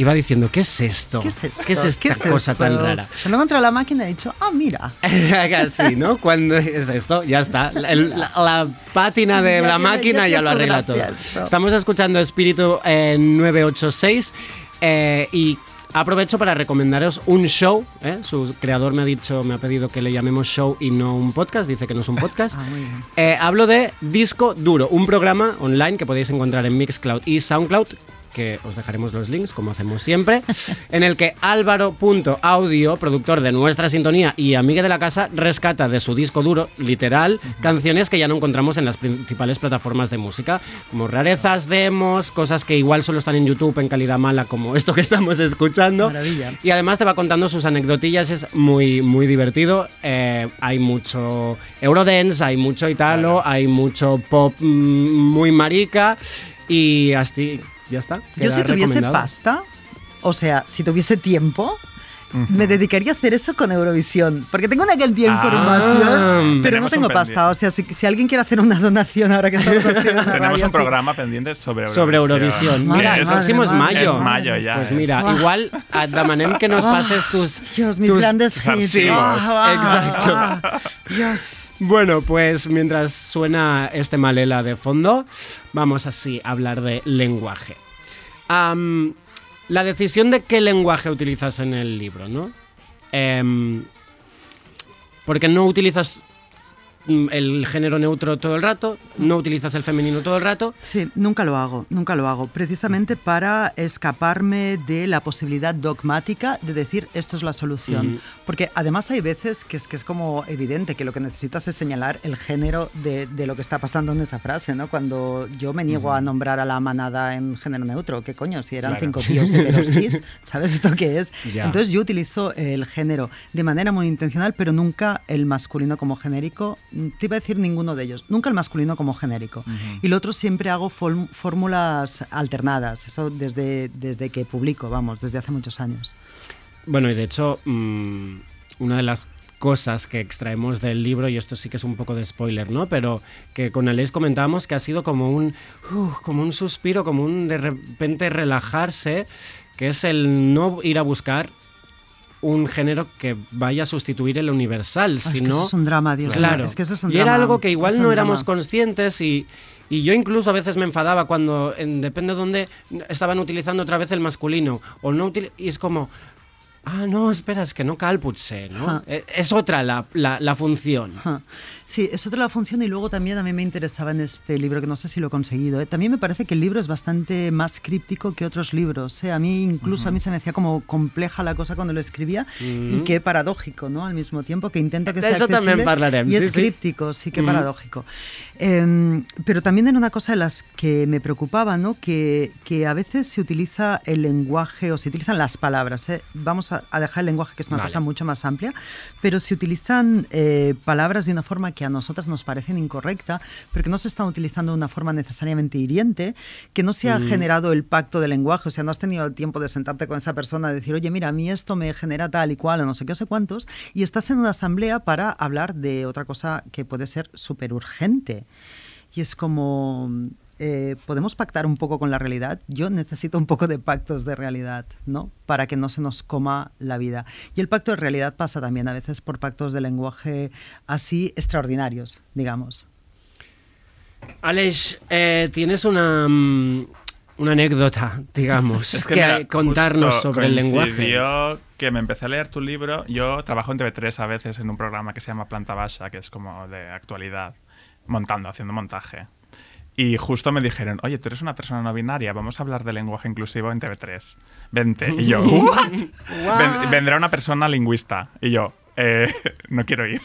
Iba diciendo, ¿qué es esto? ¿Qué es esto? ¿Qué es esta ¿Qué es cosa tan rara? Se lo he encontrado en la máquina y he dicho, ah, mira. Casi, ¿no? Cuando es esto, ya está. La, el- la- la pátina de Ya, la ya, máquina ya lo arregla todo. Estamos escuchando Espíritu eh, 986 eh, y aprovecho para recomendaros un show. ¿eh? Su creador me ha dicho, me ha pedido que le llamemos show y no un podcast. Dice que no es un podcast. Ah, muy bien. Eh, hablo de Disco Duro, un programa online que podéis encontrar en Mixcloud y Soundcloud que os dejaremos los links, como hacemos siempre, en el que Álvaro.audio, productor de nuestra sintonía y amiga de la casa, rescata de su disco duro, literal, canciones que ya no encontramos en las principales plataformas de música, como rarezas, demos, cosas que igual solo están en YouTube en calidad mala, como esto que estamos escuchando. Maravilla. Y además te va contando sus anecdotillas, es muy, muy divertido. Eh, hay mucho Eurodance, hay mucho Italo, hay mucho pop mm, muy marica y así, ya está. Yo si tuviese pasta, o sea, si tuviese tiempo, me dedicaría a hacer eso con Eurovisión. Porque tengo una cantidad de Ah, información, pero tenemos no tengo pasta. O sea, si, si alguien quiere hacer una donación ahora que estamos haciendo Tenemos radio, un sí. programa pendiente sobre Eurovisión. Sobre Eurovisión. Madre, Mira, el madre, próximo es mayo. Es mayo ya. Pues mira, Buah. igual a Damanem que nos pases tus. Dios, mis tus grandes hits. Ah, Exacto. ah, Dios. Bueno, pues mientras suena este malela de fondo, vamos así a hablar de lenguaje. La decisión de qué lenguaje utilizas en el libro, ¿no? Em, porque no utilizas el género neutro todo el rato, no utilizas el femenino todo el rato. Sí, nunca lo hago, nunca lo hago. Precisamente para escaparme de la posibilidad dogmática de decir esto es la solución. Ujú. Porque además hay veces que es, que es como evidente que lo que necesitas es señalar el género de, de lo que está pasando en esa frase, ¿no? Cuando yo me niego a nombrar a la manada en género neutro, ¿qué coño? Si eran Claro. cinco tíos heteroskis, ¿sabes esto qué es? Entonces yo utilizo el género de manera muy intencional, pero nunca el masculino como genérico te iba a decir ninguno de ellos, nunca el masculino como genérico. Y lo otro siempre hago fórmulas alternadas, eso desde, desde que publico, vamos, desde hace muchos años. Bueno, y de hecho, mm, una de las cosas que extraemos del libro, y esto sí que es un poco de spoiler, ¿no? Pero que con Aleix comentábamos que ha sido como un, uf, como un suspiro, como un de repente relajarse, que es el no ir a buscar un género que vaya a sustituir el universal, Ah, es que sino eso es un drama, Dios claro. es que eso es un y era algo que igual es no éramos drama. conscientes y, y yo incluso a veces me enfadaba cuando, en, depende de dónde, estaban utilizando otra vez el masculino. O no util- y es como, ah, no, espera, es que no cal potser, ¿no? Eh, Es otra la, la, la función. Sí, es otra la función y luego también a mí me interesaba en este libro, que no sé si lo he conseguido. ¿eh? También me parece que el libro es bastante más críptico que otros libros. ¿eh? A mí incluso a mí se me hacía como compleja la cosa cuando lo escribía y que paradójico, ¿no? Al mismo tiempo que intento que De sea eso también accesible hablaremos, y sí, es sí. críptico, sí que paradójico. Em, pero también era una cosa de las que me preocupaba, ¿no? Que, que a veces se utiliza el lenguaje o se utilizan las palabras. ¿eh? Vamos a, a dejar el lenguaje, que es una Vale. cosa mucho más amplia, pero se utilizan eh, palabras de una forma que a nosotras nos parecen incorrecta, pero que no se están utilizando de una forma necesariamente hiriente, que no se ha generado el pacto del lenguaje, o sea, no has tenido tiempo de sentarte con esa persona y decir, oye, mira, a mí esto me genera tal y cual, o no sé qué, o sé cuántos, y estás en una asamblea para hablar de otra cosa que puede ser súper urgente. Y es como, eh, ¿podemos pactar un poco con la realidad? Yo necesito un poco de pactos de realidad, ¿no? Para que no se nos coma la vida. Y el pacto de realidad pasa también a veces por pactos de lenguaje así extraordinarios, digamos. Aleix, eh, tienes una, mm, una anécdota, digamos, Es que, mira, contarnos sobre el lenguaje. coincidió que me empecé a leer tu libro. Yo trabajo en TV3 a veces en un programa que se llama Planta Baja, que es como de actualidad, montando, haciendo montaje. Y justo me dijeron, oye, tú eres una persona no binaria, vamos a hablar de lenguaje inclusivo en TV3. Vente. Y yo, ¿what? Ven- vendrá una persona lingüista. Y yo, "Eh, no quiero ir.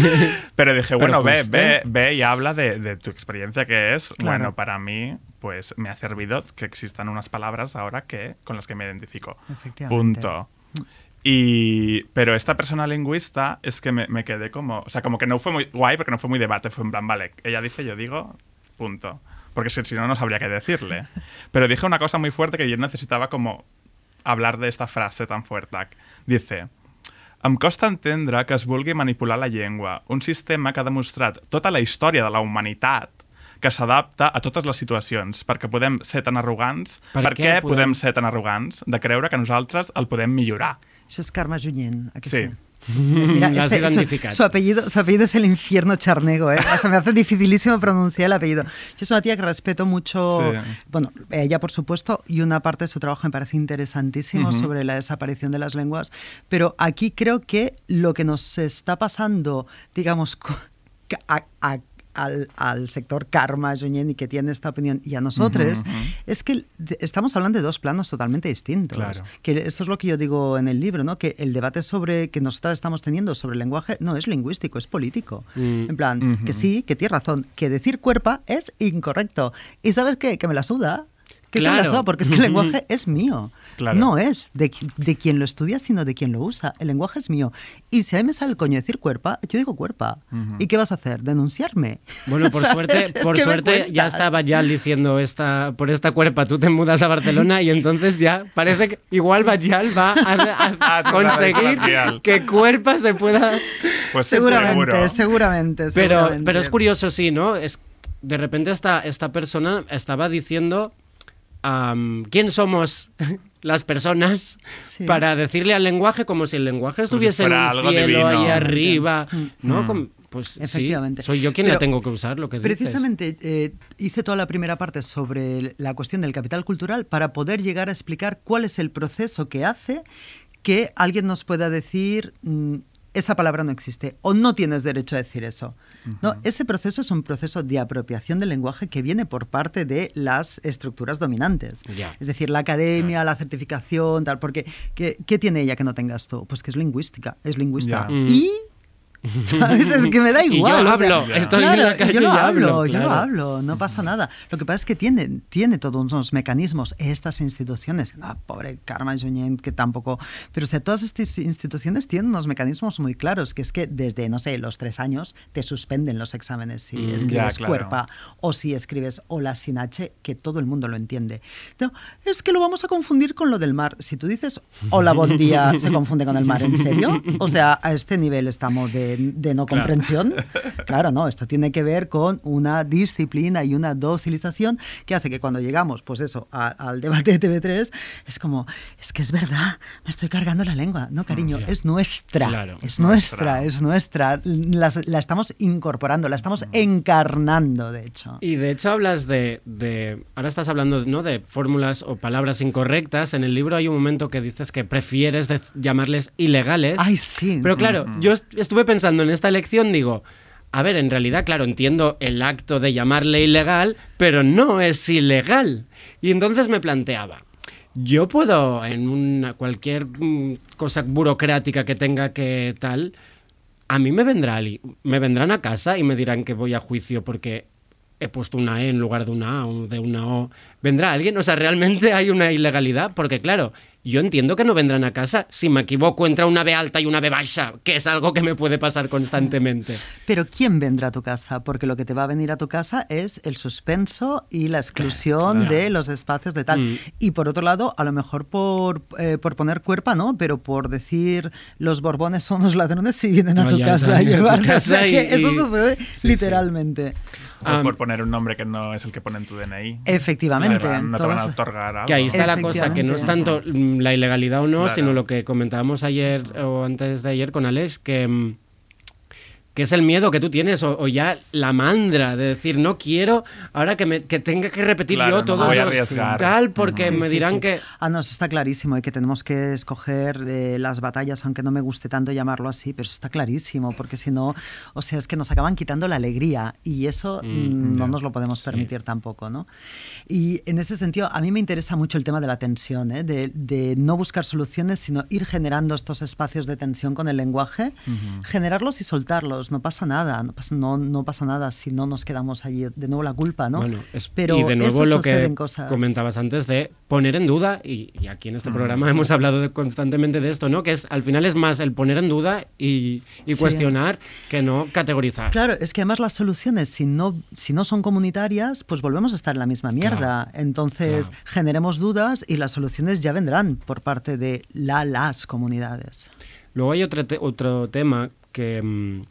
Pero dije, bueno, ve, ve, ve y habla de, de tu experiencia que es. Claro. Bueno, para mí, pues me ha servido que existan unas palabras ahora que con las que me identifico. Efectivamente. Punto. Y, pero esta persona lingüista es que me, me quedé como, o sea, como que no fue muy guay porque no fue muy debate, fue en plan, vale, ella dice, yo digo, punto. Porque si, si no, no sabría qué decirle. Pero dije una cosa muy fuerte que yo necesitaba como hablar de esta frase tan fuerte. Dice, em costa entendre que es vulgui manipular la llengua, un sistema que ha demostrat tota la història de la humanitat que s'adapta a totes les situacions, perquè podem ser tan arrogants, Per per, què què podem- podem ser tan arrogants de creure que nosaltres el podem millorar? Eso es Karma Junyent, ¿a que Sí. sí? Mira, Lo has este- su, identificado. su apellido, su apellido es el infierno charnego, ¿eh? O sea, me hace dificilísimo pronunciar el apellido. Yo soy una tía que respeto mucho, Sí. bueno, ella por supuesto, y una parte de su trabajo me parece interesantísimo sobre la desaparición de las lenguas, pero aquí creo que lo que nos está pasando, digamos, a- al, al sector karma, Junyent, y que tiene esta opinión, y a nosotros, es que estamos hablando de dos planos totalmente distintos. Claro. Que esto es lo que yo digo en el libro, ¿no? Que el debate sobre que nosotras estamos teniendo sobre el lenguaje no es lingüístico, es político. Mm. En plan, que sí, que tienes razón, que decir cuerpa es incorrecto. ¿Y sabes qué? Que me la suda. La Claro. suda, porque es que el lenguaje es mío. Claro. No es de, de quien lo estudia, sino de quien lo usa. El lenguaje es mío. Y si a mí me sale el coño decir cuerpa, yo digo cuerpa. ¿Y qué vas a hacer? ¿Denunciarme? Bueno, por ¿Sabes? suerte, Es por suerte ya estaba ya diciendo esta, por esta cuerpa tú te mudas a Barcelona y entonces ya parece que igual Bajal va a, a la conseguir que cuerpa se pueda Pues Seguramente, seguro. seguramente, Pero, seguramente. pero es curioso, sí, ¿no? Es, de repente esta, esta persona estaba diciendo quién somos las personas Sí. para decirle al lenguaje como si el lenguaje estuviese en fuera un algo cielo divino. ahí arriba, ¿no? Como- pues sí, Efectivamente. soy yo quien Pero la tengo que usar, lo que dices. Precisamente eh, hice toda la primera parte sobre la cuestión del capital cultural para poder llegar a explicar cuál es el proceso que hace que alguien nos pueda decir mm, esa palabra no existe o no tienes derecho a decir eso. No, ese proceso es un proceso de apropiación del lenguaje que viene por parte de las estructuras dominantes. Es decir, la academia, la certificación, tal, porque ¿qué, qué tiene ella que no tengas tú? Pues que es lingüística, es lingüista. Mm. Y ¿Sabes? Es que me da Y igual. yo o sea, hablo, estoy en claro, la calle yo y lo hablo, yo lo claro. hablo, no pasa nada. Lo que pasa es que tiene, tiene todos unos mecanismos, estas instituciones, ah, pobre Carmen Junyent, que tampoco, pero o sea, todas estas instituciones tienen unos mecanismos muy claros, que es que desde, no sé, los tres años te suspenden los exámenes si Mm, escribes ya, claro. cuerpa o si escribes hola sin H, que todo el mundo lo entiende. No, es que lo vamos a confundir con lo del mar. Si tú dices hola, buen día, se confunde con el mar, ¿en serio? O sea, a este nivel estamos de, de no Claro. comprensión. Claro, no, esto tiene que ver con una disciplina y una docilización que hace que cuando llegamos, pues eso, a- al debate de TV3, es como, es que es verdad, me estoy cargando la lengua. No, cariño, es nuestra, Claro. es Nuestra. nuestra, es nuestra. Las- la estamos incorporando, la estamos encarnando, de hecho. Y de hecho hablas de, de- ahora estás hablando ¿no? de fórmulas o palabras incorrectas. En el libro hay un momento que dices que prefieres de- llamarles ilegales. Ay, sí. Pero claro, yo est- estuve pensando en esta elección, digo, a ver, en realidad, claro, entiendo el acto de llamarle ilegal, pero no es ilegal. Y entonces me planteaba, yo puedo en una cualquier mm, cosa burocrática que tenga que tal, a mí me vendrá me vendrán a casa y me dirán que voy a juicio porque he puesto una E en lugar de una A o de una O. ¿Vendrá alguien? O sea, realmente hay una ilegalidad porque claro, yo entiendo que no vendrán a casa si me equivoco entre una B alta y una B baja, que es algo que me puede pasar constantemente. Pero ¿quién vendrá a tu casa? Porque lo que te va a venir a tu casa es el suspenso y la exclusión claro. de los espacios de tal. Mm. Y por otro lado, a lo mejor por, eh, por poner cuerpa, ¿no? Pero por decir los borbones son los ladrones si vienen a No, tu casa a llevarte. O casa sea, y- eso sucede sí, literalmente. Ah, por poner un nombre que no es el que pone en tu DNI. Efectivamente. No te van- no te van a otorgar algo. Que ahí está la cosa, que no es tanto la ilegalidad o no, Claro. sino lo que comentábamos ayer o antes de ayer con Alex, que, mm, que es el miedo que tú tienes o, o ya la mandra de decir, no quiero ahora que, me, que tenga que repetir Claro, yo no todos voy a los tal, porque Sí, me dirán sí. que... Ah, no, eso está clarísimo y que tenemos que escoger eh, las batallas, aunque no me guste tanto llamarlo así, pero eso está clarísimo, porque si no, o sea, es que nos acaban quitando la alegría y eso mm, no nos lo podemos permitir tampoco, ¿no? Y en ese sentido, a mí me interesa mucho el tema de la tensión, ¿eh? de, de no buscar soluciones, sino ir generando estos espacios de tensión con el lenguaje, generarlos y soltarlos, no pasa nada, no pasa, no, no pasa nada si no nos quedamos allí, de nuevo la culpa, ¿no? Bueno, es- pero y de nuevo eso lo que cosas. comentabas antes de poner en duda, y, y aquí en este Mm. programa hemos hablado de- constantemente de esto, ¿no? Que es al final es más el poner en duda y, y Sí. cuestionar que no categorizar. Claro, es que además las soluciones, si no, si no son comunitarias, pues volvemos a estar en la misma mierda. Entonces, claro. generemos dudas y las soluciones ya vendrán por parte de la, las comunidades. Luego hay otro, te- otro tema que...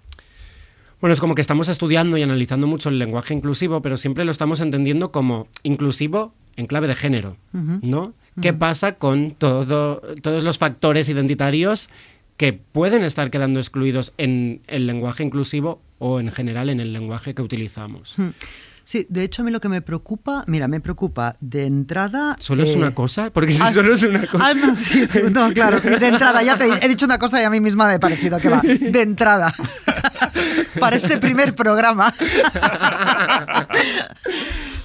Bueno, es como que estamos estudiando y analizando mucho el lenguaje inclusivo, pero siempre lo estamos entendiendo como inclusivo en clave de género, ¿no? ¿Qué pasa con todo, todos los factores identitarios que pueden estar quedando excluidos en el lenguaje inclusivo o en general en el lenguaje que utilizamos? Sí, de hecho a mí lo que me preocupa, mira, me preocupa de entrada... ¿Solo es eh, una cosa? Porque si ah, solo es una cosa... Ah, no, sí, sí, no, claro, sí, de entrada, ya te he dicho una cosa y a mí misma me ha parecido que va, de entrada, para este primer programa.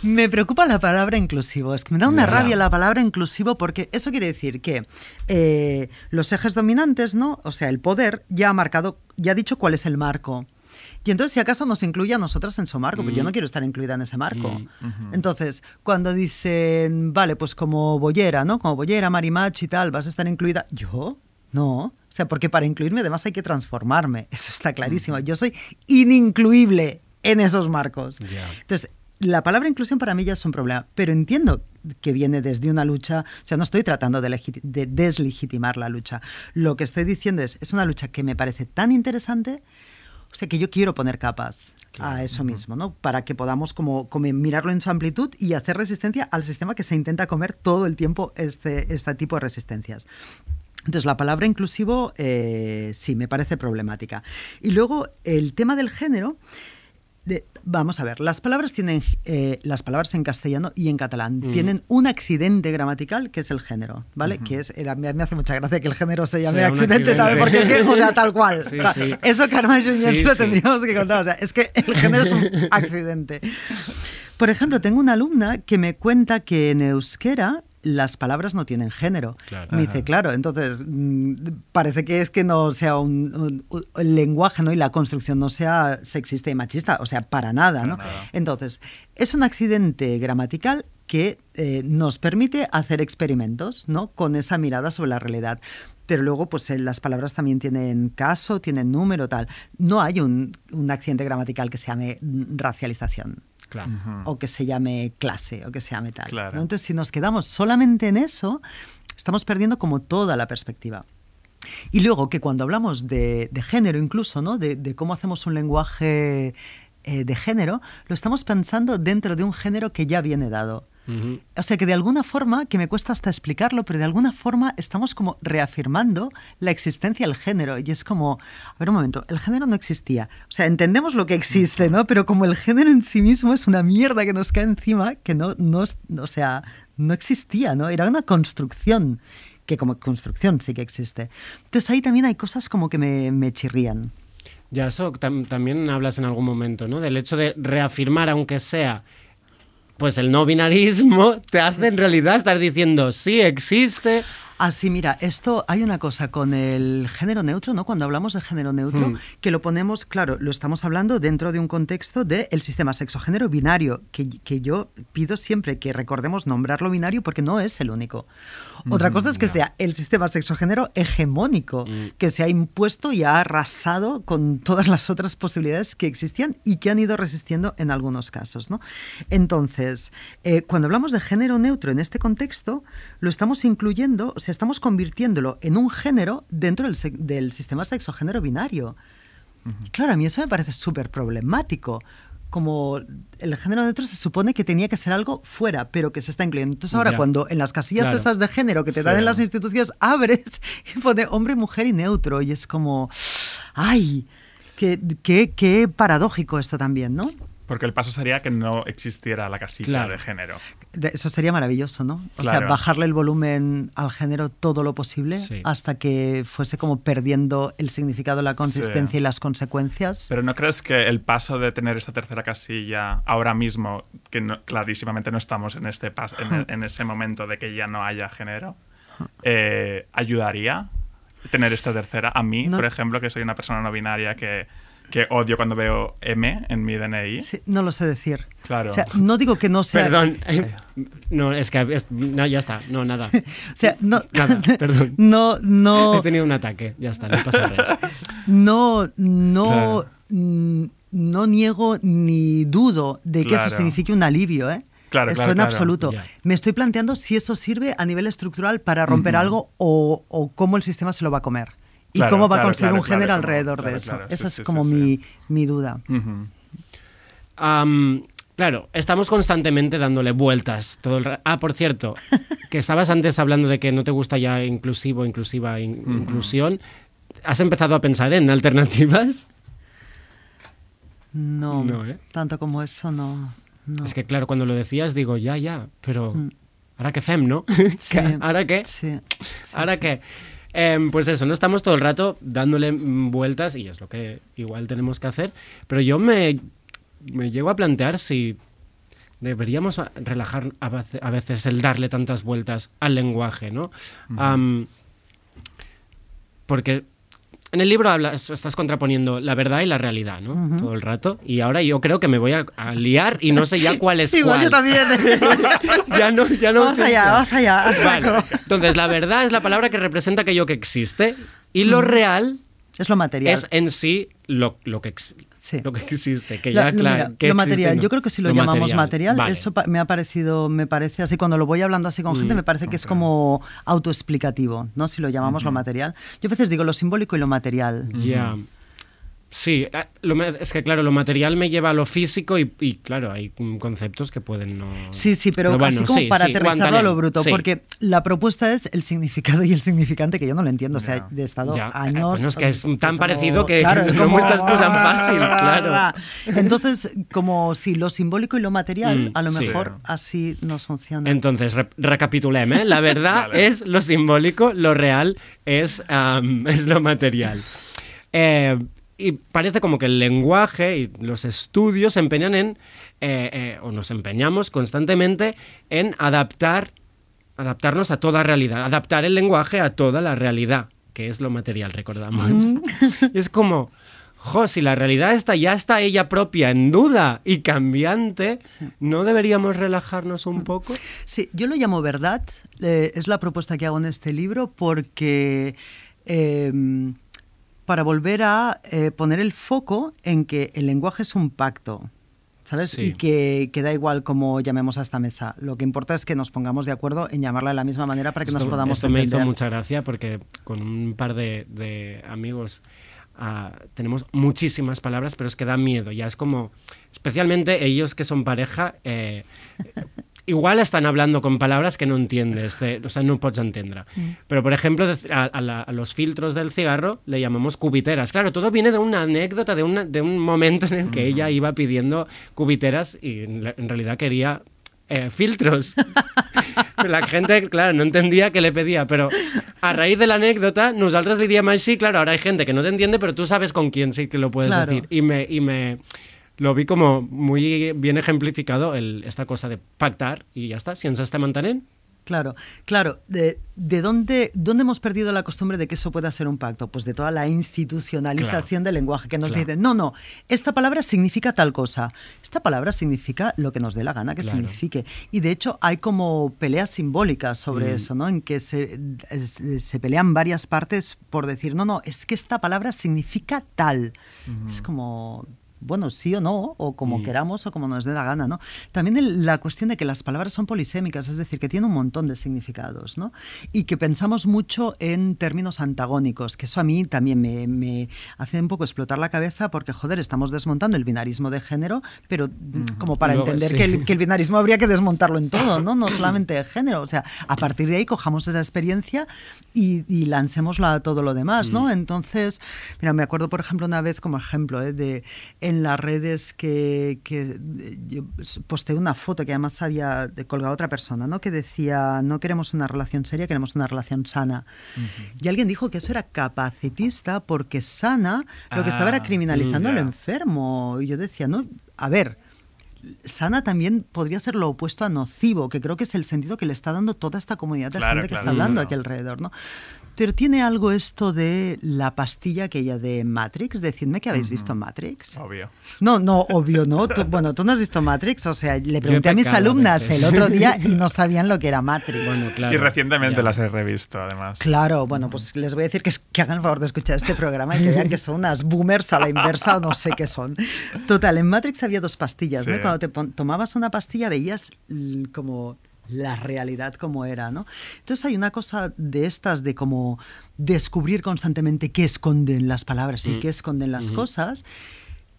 Me preocupa la palabra inclusivo, es que me da una rabia la palabra inclusivo porque eso quiere decir que eh, los ejes dominantes, ¿no? O sea, el poder ya ha marcado, ya ha dicho cuál es el marco. Y entonces, si acaso nos incluye a nosotras en su marco, pues yo no quiero estar incluida en ese marco. Entonces, cuando dicen, vale, pues como boyera, ¿no? Como boyera, marimachi y tal, vas a estar incluida. ¿Yo? No. O sea, porque para incluirme además hay que transformarme. Eso está clarísimo. Yo soy inimcluible en esos marcos. Ya. Entonces, la palabra inclusión para mí ya es un problema, pero entiendo que viene desde una lucha, o sea, no estoy tratando de, de deslegitimar la lucha. Lo que estoy diciendo es, es una lucha que me parece tan interesante, o sea, que yo quiero poner capas a eso mismo, ¿no? Para que podamos como, como mirarlo en su amplitud y hacer resistencia al sistema que se intenta comer todo el tiempo este, este tipo de resistencias. Entonces, la palabra inclusivo eh, sí me parece problemática. Y luego, el tema del género. de- vamos a ver, las palabras tienen, eh, las palabras en castellano y en catalán tienen un accidente gramatical que es el género, ¿vale? Que es, me me hace mucha gracia que el género se llame Sea accidente, también, porque que, o sea, tal cual. Sí, sí. Eso Carmen Junyent Sí, lo tendríamos que contar, o sea, es que el género es un accidente. Por ejemplo, tengo una alumna que me cuenta que en euskera las palabras no tienen género. Claro. Me dice, claro, entonces mm, parece que es que no sea un, un- un- el lenguaje ¿no? y la construcción no sea sexista y machista, o sea, para nada. ¿no? Para nada. Entonces, es un accidente gramatical que eh, nos permite hacer experimentos ¿no? con esa mirada sobre la realidad. Pero luego, pues eh, las palabras también tienen caso, tienen número, tal. No hay un, un accidente gramatical que se llame mm, racialización Claro. o que se llame clase o que se llame tal. Claro. ¿no? Entonces, si nos quedamos solamente en eso, estamos perdiendo como toda la perspectiva. Y luego que cuando hablamos de, de género incluso, ¿no? de, de cómo hacemos un lenguaje eh, de género, lo estamos pensando dentro de un género que ya viene dado. O sea que de alguna forma, que me cuesta hasta explicarlo, pero de alguna forma estamos como reafirmando la existencia del género. Y es como, a ver un momento, el género no existía. O sea, entendemos lo que existe, ¿no? Pero como el género en sí mismo es una mierda que nos cae encima, que no, no, o sea, no existía, ¿no? Era una construcción, que como construcción sí que existe. Entonces ahí también hay cosas como que me, me chirrían. Ya, eso tam- también hablas en algún momento, ¿no? Del hecho de reafirmar, aunque sea, pues el no binarismo, te hace en realidad estar diciendo, sí, existe. Así, mira, esto hay una cosa con el género neutro, ¿no? Cuando hablamos de género neutro, Mm. que lo ponemos, claro, lo estamos hablando dentro de un contexto del sistema sexo-género binario, que, que yo pido siempre que recordemos nombrarlo binario porque no es el único. Otra cosa es que sea el sistema sexo-género hegemónico, que se ha impuesto y ha arrasado con todas las otras posibilidades que existían y que han ido resistiendo en algunos casos, ¿no? Entonces, eh, cuando hablamos de género neutro en este contexto, lo estamos incluyendo, o sea, estamos convirtiéndolo en un género dentro del, sistema sexo-género binario. Claro, a mí eso me parece súper problemático. Como el género neutro se supone que tenía que ser algo fuera, pero que se está incluyendo. Entonces ahora Ya. cuando en las casillas Claro. esas de género que te Sí. dan en las instituciones abres y pone hombre, mujer y neutro y es como, ay, qué, qué, qué paradójico esto también, ¿no? Porque el paso sería que no existiera la casilla Claro. de género. De- Eso sería maravilloso, ¿no? O sea, bajarle el volumen al género todo lo posible Sí. hasta que fuese como perdiendo el significado, la consistencia Sí. y las consecuencias. Pero ¿no crees que el paso de tener esta tercera casilla ahora mismo, que no- clarísimamente no estamos en, este pas- en, el- en ese momento de que ya no haya género, eh, ayudaría tener esta tercera? A mí, No. por ejemplo, que soy una persona no binaria que, que odio cuando veo M en mi DNI. Sí, no lo sé decir. Claro. O sea, no digo que no sea. Perdón. No, es que es- no, ya está. No, nada. O sea, no. Nada, perdón. No, no. He tenido un ataque. Ya está, no pasa nada. No, no, Claro. mm, no niego ni dudo de que eso signifique un alivio, ¿eh? Claro, eso claro, en claro. absoluto. Me estoy planteando si eso sirve a nivel estructural para romper algo o, o cómo el sistema se lo va a comer. Y Claro, cómo va a construir un género alrededor de eso. Esa sí, es sí, como sí, sí. mi, mi duda. Claro, estamos constantemente dándole vueltas todo el Ah, por cierto, que estabas antes hablando de que no te gusta ya inclusivo, inclusiva, in- inclusión. ¿Has empezado a pensar en alternativas? No, No, ¿eh? tanto como eso no. no. Es que claro, cuando lo decías digo, ya, ya, pero Mm. ¿ahora qué fem, no? Sí. ¿Ahora qué? Sí. ¿Ahora qué? Em, pues eso, no estamos todo el rato dándole vueltas y es lo que igual tenemos que hacer, pero yo me, me llego a plantear si deberíamos relajar a vece- a veces el darle tantas vueltas al lenguaje, ¿no? Porque en el libro hablas, estás contraponiendo la verdad y la realidad, ¿no? Todo el rato. Y ahora yo creo que me voy a, a liar y no sé ya cuál es Igual cuál. yo también. ya no, ya no vamos allá, vamos allá, a Vale. saco. Entonces, la verdad es la palabra que representa aquello que existe y lo real Es lo material. es en sí lo, lo, que, ex- Sí. lo que existe. Que ya, claro, lo material, no. yo creo que si lo, llamamos material, Vale. eso pa- me ha parecido, me parece así, cuando lo voy hablando así con gente, me parece que es como autoexplicativo, ¿no? Si lo llamamos lo material. Yo a veces digo lo simbólico y lo material. Ya. Sí, eh, lo es que claro, lo material me lleva a lo físico y, y, claro, hay conceptos que pueden no... Sí, sí, pero, bueno, así como sí, para sí, aterrizarlo a lo bruto, sí. porque la propuesta es el significado y el significante, que yo no lo entiendo, o sea, he estado Ya, eh, años... bueno, es que es tan parecido que- claro, no como- muestras cosas fácil, claro. Entonces, como si lo simbólico y lo material, Mm, a lo sí. mejor así nos funciona. Entonces, re- recapitulem, ¿eh? La verdad Vale. es lo simbólico, lo real es, am, es lo material. Eh, y parece como que el lenguaje y los estudios se empeñan en, eh, eh, o nos empeñamos constantemente en adaptar adaptarnos a toda realidad, adaptar el lenguaje a toda la realidad, que es lo material, recordamos. Y es como, jo, si la realidad está, ya está ella propia en duda y cambiante, ¿no deberíamos relajarnos un poco? Sí, yo lo llamo verdad, eh, es la propuesta que hago en este libro porque eh, para volver a eh, poner el foco en que el lenguaje es un pacto. ¿Sabes? Sí. Y que, que da igual cómo llamemos a esta mesa. Lo que importa es que nos pongamos de acuerdo en llamarla de la misma manera para que nos podamos esto me hizo entender. mucha gracia porque con un par de, de amigos ah, tenemos muchísimas palabras, pero es que da miedo. Ya es como, especialmente ellos que son pareja, eh, igual están hablando con palabras que no entiendes, de- o sea, no pots entendre. Pero, por ejemplo, a, a la- a los filtros del cigarro le llamamos cubiteras. Claro, todo viene de una anécdota, de, una, de un momento en el que ella iba pidiendo cubiteras y en realidad quería eh, filtros. la gente, claro, no entendía qué le pedía, pero a raíz de la anécdota, nosaltres li diem així, claro, ahora hay gente que no te entiende, pero tú sabes con quién sí que lo puedes Claro. decir. Y me, y me lo vi como muy bien ejemplificado el, esta cosa de pactar y ya está, si ens estem entenent. Claro, claro. ¿De, de dónde, dónde hemos perdido la costumbre de que eso pueda ser un pacto? Pues de toda la institucionalización del lenguaje que nos Claro. dicen, no, no, esta palabra significa tal cosa. Esta palabra significa lo que nos dé la gana que Claro. signifique. Y de hecho hay como peleas simbólicas sobre Mm. eso, ¿no? En que se, se pelean varias partes por decir, no, no, es que esta palabra significa tal. Es como... Bueno, sí o no, o como Mm. queramos o como nos dé la gana, ¿no? También el- la cuestión de que las palabras son polisémicas, es decir, que tienen un montón de significados, ¿no? Y que pensamos mucho en términos antagónicos, que eso a mí también me, me hace un poco explotar la cabeza porque, joder, estamos desmontando el binarismo de género, pero mm, como para entender sí. que, el, que el binarismo habría que desmontarlo en todo, ¿no? No solamente de género. O sea, a partir de ahí cojamos esa experiencia y, y lancémosla a todo lo demás, ¿no? Entonces, mira, me acuerdo, por ejemplo, una vez como ejemplo, ¿eh? de en las redes que, que eh, yo posteé una foto que además había colgado otra persona, ¿no? Que decía, no queremos una relación seria, queremos una relación sana. Y alguien dijo que eso era capacitista porque sana lo que estaba era Ah, criminalizando al enfermo. Y yo decía, no, a ver, sana también podría ser lo opuesto a nocivo, que creo que es el sentido que le está dando toda esta comunidad de Claro, gente que claro, está hablando aquí alrededor, ¿no? Pero tiene algo esto de la pastilla aquella de Matrix. Decidme que habéis visto Matrix. Obvio. No, no, obvio, ¿no? Tú- bueno, tú no has visto Matrix, o sea, le pregunté a mis alumnas el otro día y no sabían lo que era Matrix. Bueno, claro. y recientemente ya. las he revisto, además. Claro, bueno, pues les voy a decir que, que hagan el favor de escuchar este programa y que vean que son unas boomers a la inversa o no sé qué son. Total, en Matrix había dos pastillas, ¿no? Sí. Cuando te tomabas una pastilla veías como la realidad como era, ¿no? Entonces hay una cosa de estas de como descubrir constantemente qué esconden las palabras y Mm. qué esconden las cosas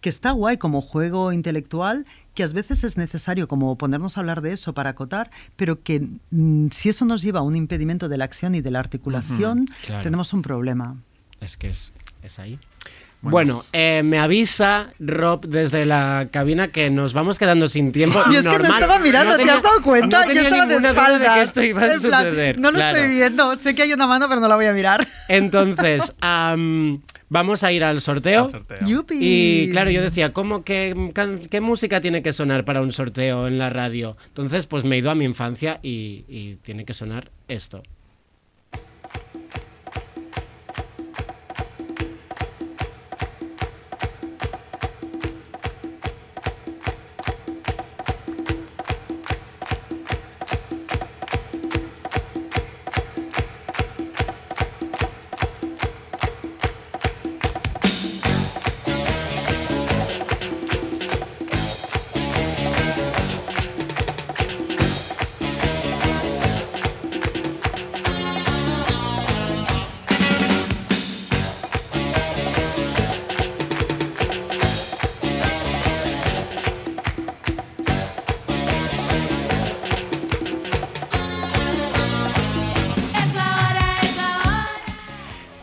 que está guay como juego intelectual, que a veces es necesario como ponernos a hablar de eso para acotar, pero que mm, si eso nos lleva a un impedimento de la acción y de la articulación, claro. tenemos un problema. Es que es, es ahí. Bueno. Bueno, eh, me avisa Rob desde la cabina que nos vamos quedando sin tiempo. Yo es que no estaba mirando, No ¿te has dado cuenta? no Yo estaba de espaldas. que esto iba a En plan, suceder. no lo claro. estoy viendo, sé que hay una mano, pero no la voy a mirar. Entonces, am, vamos a ir al sorteo. Al sorteo. Yupi. Y claro, yo decía, ¿cómo, qué, can- qué música tiene que sonar para un sorteo en la radio? Entonces, pues me he ido a mi infancia y, y tiene que sonar esto.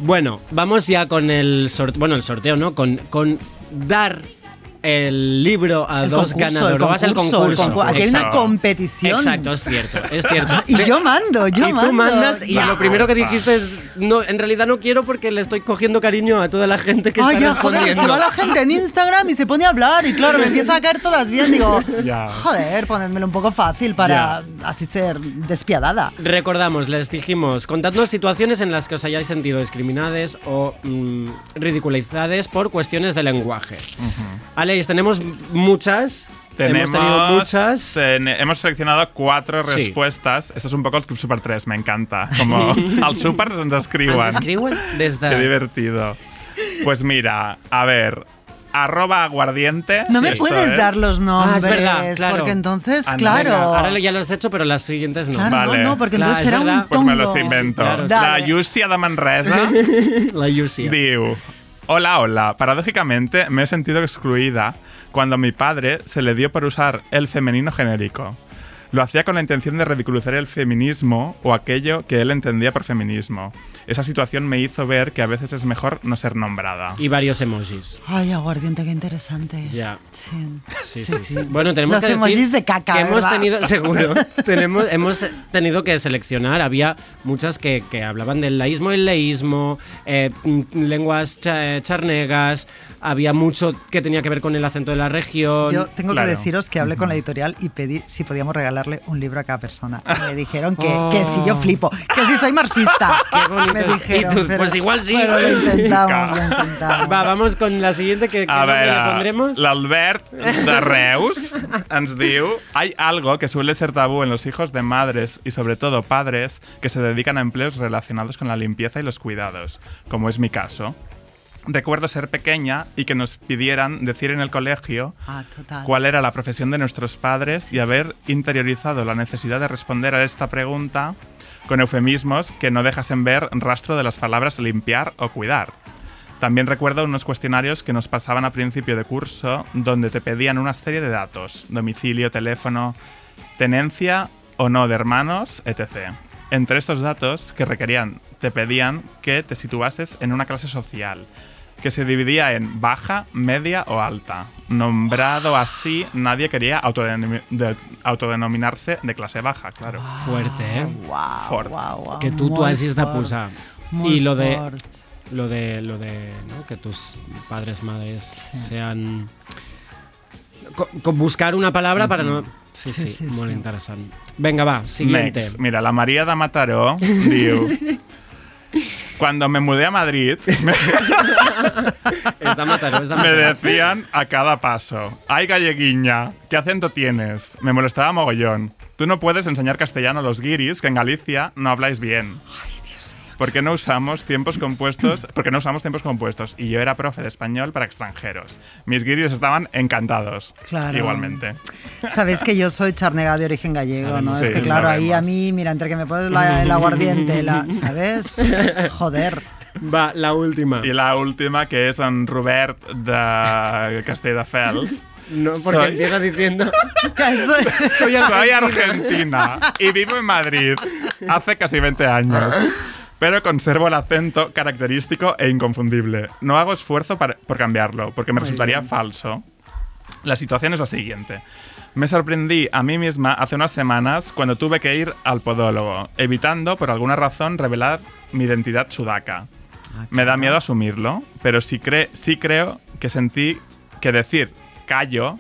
Bueno, vamos ya con el sorteo. Bueno, el sorteo, ¿no? Con, con dar el libro a El dos concurso, ganadores. el Lo vas al concurso, el concurso. concurso. Aquí hay una competición. Exacto, es cierto, es cierto. Y yo mando, yo y mando. tú mandas y lo primero que dijiste es, no, en realidad no quiero porque le estoy cogiendo cariño a toda la gente que Ay, está ya, joder, es que va la gente en Instagram y se pone a hablar y claro, me empieza a caer todas bien. Digo, Ya. joder, ponedmelo un poco fácil para así ser despiadada. Recordamos, les dijimos, contadnos situaciones en las que os hayáis sentido discriminades o mm, ridiculizadas por cuestiones de lenguaje. Tenemos muchas. Tenemos, Hemos tenido muchas. ten- hemos seleccionado cuatro Sí. respuestas. Esto es un poco el Club Super 3, me encanta. Como al Super ens escriuen. Ens escriuen des de... Qué divertido. Pues mira, a ver, arroba aguardiente. No me puedes es. dar los nombres, Ah, es verdad, claro. porque entonces, claro. Venga, ahora ya lo has hecho, pero las siguientes no. Claro, Vale. no, no, porque Clar, entonces es será verdad. un Pues me tongo. los invento. Claro. La. Yusia de Manresa La Yusia. diu... Hola, hola. Paradójicamente me he sentido excluida cuando a mi padre se le dio por usar el femenino genérico. Lo hacía con la intención de ridiculizar el feminismo o aquello que él entendía por feminismo. Esa situación me hizo ver que a veces es mejor no ser nombrada. Y varios emojis. Ay, aguardiente, qué interesante. Ya. Sí, Sí, sí, sí. Bueno, tenemos Los que decir emojis de caca, que hemos tenido, seguro, tenemos, hemos tenido que seleccionar. Había muchas que, que hablaban del laísmo y el leísmo, eh, mm, lenguas cha- charnegas, había mucho que tenía que ver con el acento de la región. Yo tengo Claro. que deciros que hablé con la editorial y pedí si podíamos regalarle un libro a cada persona. Y me dijeron que, Oh. que si yo flipo, que si soy marxista. Qué bonito. Me dijeron, tú, pero- pues igual sí. Pero lo intentamos, lo intentamos. Va, vamos con la siguiente que, que A nombre ver, le pondremos. l'Albert de Reus ens diu Hay algo que suele ser tabú en los hijos de madres y sobre todo padres que se dedican a empleos relacionados con la limpieza y los cuidados, como es mi caso. Recuerdo ser pequeña y que nos pidieran decir en el colegio Ah, cuál era la profesión de nuestros padres y haber interiorizado la necesidad de responder a esta pregunta con eufemismos que no dejasen ver rastro de las palabras limpiar o cuidar. También recuerdo unos cuestionarios que nos pasaban a principio de curso donde te pedían una serie de datos, domicilio, teléfono, tenencia o no de hermanos, etc. Entre estos datos que requerían, te pedían que te situases en una clase social, que se dividía en baja, media o alta. Nombrado así, nadie quería autodenom- de- autodenominarse de clase baja, claro. Fuerte, ¿eh? Wow, Fort. wow, wow, que tú, tú fort, posar. muy Y lo de, lo de, lo de ¿no? que tus padres, madres sean... co- Con buscar una palabra para no... Sí, sí, Sí, sí, muy sí. interesante. Venga, va, siguiente. Next. Mira, la María de Mataró diu... Cuando me mudé a Madrid, me, Es de Mataró, es de me Mataró. decían a cada paso, ay galleguiña, ¿qué acento tienes? Me molestaba mogollón. Tú no puedes enseñar castellano a los guiris, que en Galicia no habláis bien. ¿Por qué no usamos tiempos compuestos? Porque no usamos tiempos compuestos. Y yo era profe de español para extranjeros. Mis guiris estaban encantados. Claro. Igualmente. Sabéis que yo soy charnega de origen gallego, ¿no? sí, es que claro, ahí a mí, mira, entre que me pones la- el aguardiente, la, ¿sabes? Joder. Va, la última. Y la última, que es en Robert de Castelldefels. No, porque Soy- empieza diciendo... Soy- Soy argentina y vivo en Madrid hace casi 20 años. Pero conservo el acento característico e inconfundible. No hago esfuerzo para- por cambiarlo, porque me resultaría falso. La situación es la siguiente. Me sorprendí a mí misma hace unas semanas cuando tuve que ir al podólogo, evitando por alguna razón revelar mi identidad sudaca. Me da miedo asumirlo, pero sí, cre- sí creo que sentí que decir callo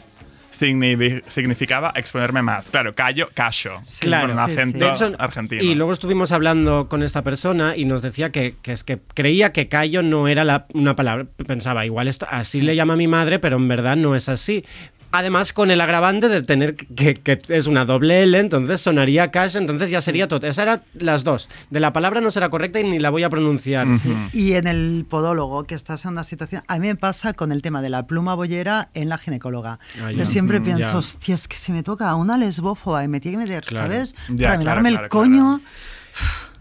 significaba exponerme más. Claro, callo, callo. Claro. Con un Sí, sí. acento hecho, argentino. y luego estuvimos hablando con esta persona y nos decía que, que es que creía que callo no era la- una palabra. Pensaba, igual esto así le llama mi madre, pero en verdad no es así. Además, con el agravante de tener que, que es una doble L, entonces sonaría cash, entonces ya sería todo. Esas eran las dos. De la palabra no será correcta y ni la voy a pronunciar. Y en el podólogo, que estás en una situación. A mí me pasa con el tema de la pluma bollera en la ginecóloga. Ah, Yo siempre Mm, pienso, ya. hostia, es que si me toca una lesbófoba y me tiene que meter, Claro. ¿sabes? Ya, Para claro, mirarme claro, el coño.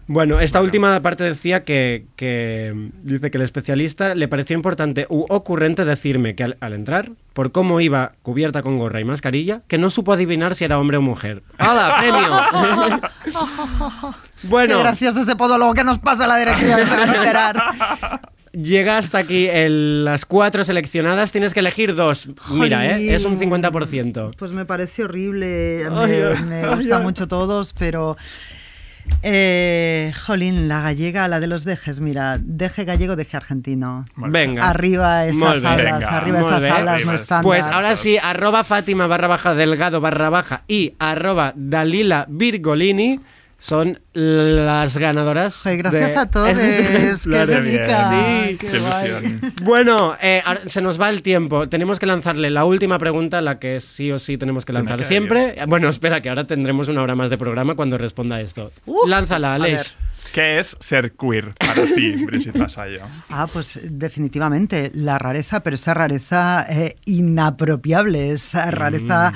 Bueno, esta última parte decía que, que, mm, dice que el especialista le pareció importante u ocurrente decirme que al, al entrar, por cómo iba cubierta con gorra y mascarilla, que no supo adivinar si era hombre o mujer. ¡Hala, premio! Qué bueno, gracioso ese podólogo que nos pasa la dirección, llega hasta aquí el- las cuatro seleccionadas. Tienes que elegir dos. Mira, ¿eh? Es un 50%. Pues me parece horrible. Me, me ay. mucho todos, pero. Eh, jolín, la gallega, la de los dejes. Mira, deje gallego, deje argentino. Venga. Arriba esas Venga, arriba esas Arriba no están. Pues ahora sí, arroba Fátima barra baja delgado barra baja y arroba Dalila Virgolini son las ganadoras. gracias de a todos. este Qué rica. Sí. qué guay. Bueno, eh, ahora se nos va el tiempo. Tenemos que lanzarle la última pregunta, la que sí o sí tenemos que lanzar siempre. Bueno, espera, que ahora tendremos una hora más de programa cuando responda esto. Uf, Lánzala, a Aleix. ¿Qué es ser queer para ti, Brigitte Vasallo? Ah, pues definitivamente la rareza, pero esa rareza eh, inapropiable, esa rareza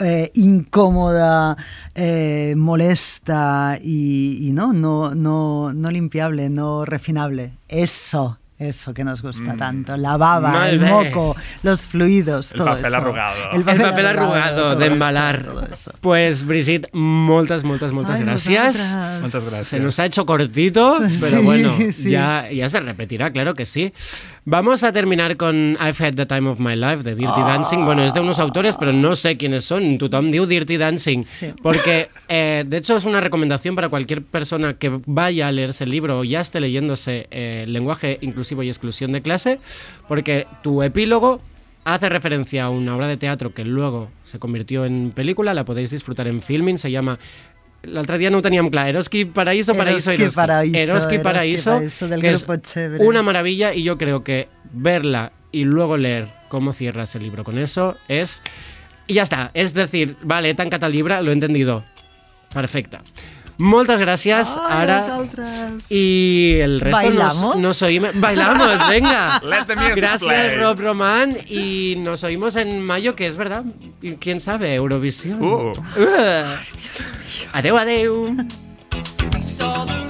eh, incómoda, eh, molesta y, y no, no, no, no limpiable, no refinable. Eso. Eso que nos gusta tanto, la baba, Mal el moco, los fluidos, El todo papel eso. arrugado. El papel arrugado todo de eso, embalar. todo eso. Pues, Brigitte, muchas, muchas, muchas Ay, gracias. vosotras. Muchas gracias. Se nos ha hecho cortito, pero Sí, bueno, sí. ya, ya se repetirá, claro que sí. Vamos a terminar con I've Had the Time of My Life de Dirty Dancing. Bueno, es de unos autores, pero no sé quiénes son. Tothom diu Dirty Dancing. Porque, eh, de hecho, es una recomendación para cualquier persona que vaya a leerse el libro o ya esté leyéndose eh, Lenguaje Inclusivo y Exclusión de Clase, porque tu epílogo hace referencia a una obra de teatro que luego se convirtió en película, la podéis disfrutar en filming, se llama... L'altre dia no ho teníem clar. Eroski Paraíso, Paraíso, Eroski Eroski. Paraíso, Eroski Eroski Paraíso, Paraíso, del que es grupo Chévere. una maravilla y yo creo que verla y luego leer cómo cierras el libro con eso es... Y ya está. Es decir, vale, tan catalibra, lo he entendido. Perfecta. Moltes gràcies. Ay, Ara... Y el resto nos, ¿Bailamos? nos oímos. Bailamos, venga. Let the music Gracias, play. Rob Román. Y nos oímos en mayo, que es verdad. Y ¿Quién sabe? Eurovisión. Uh. Uh. Adeu, adeu. We saw the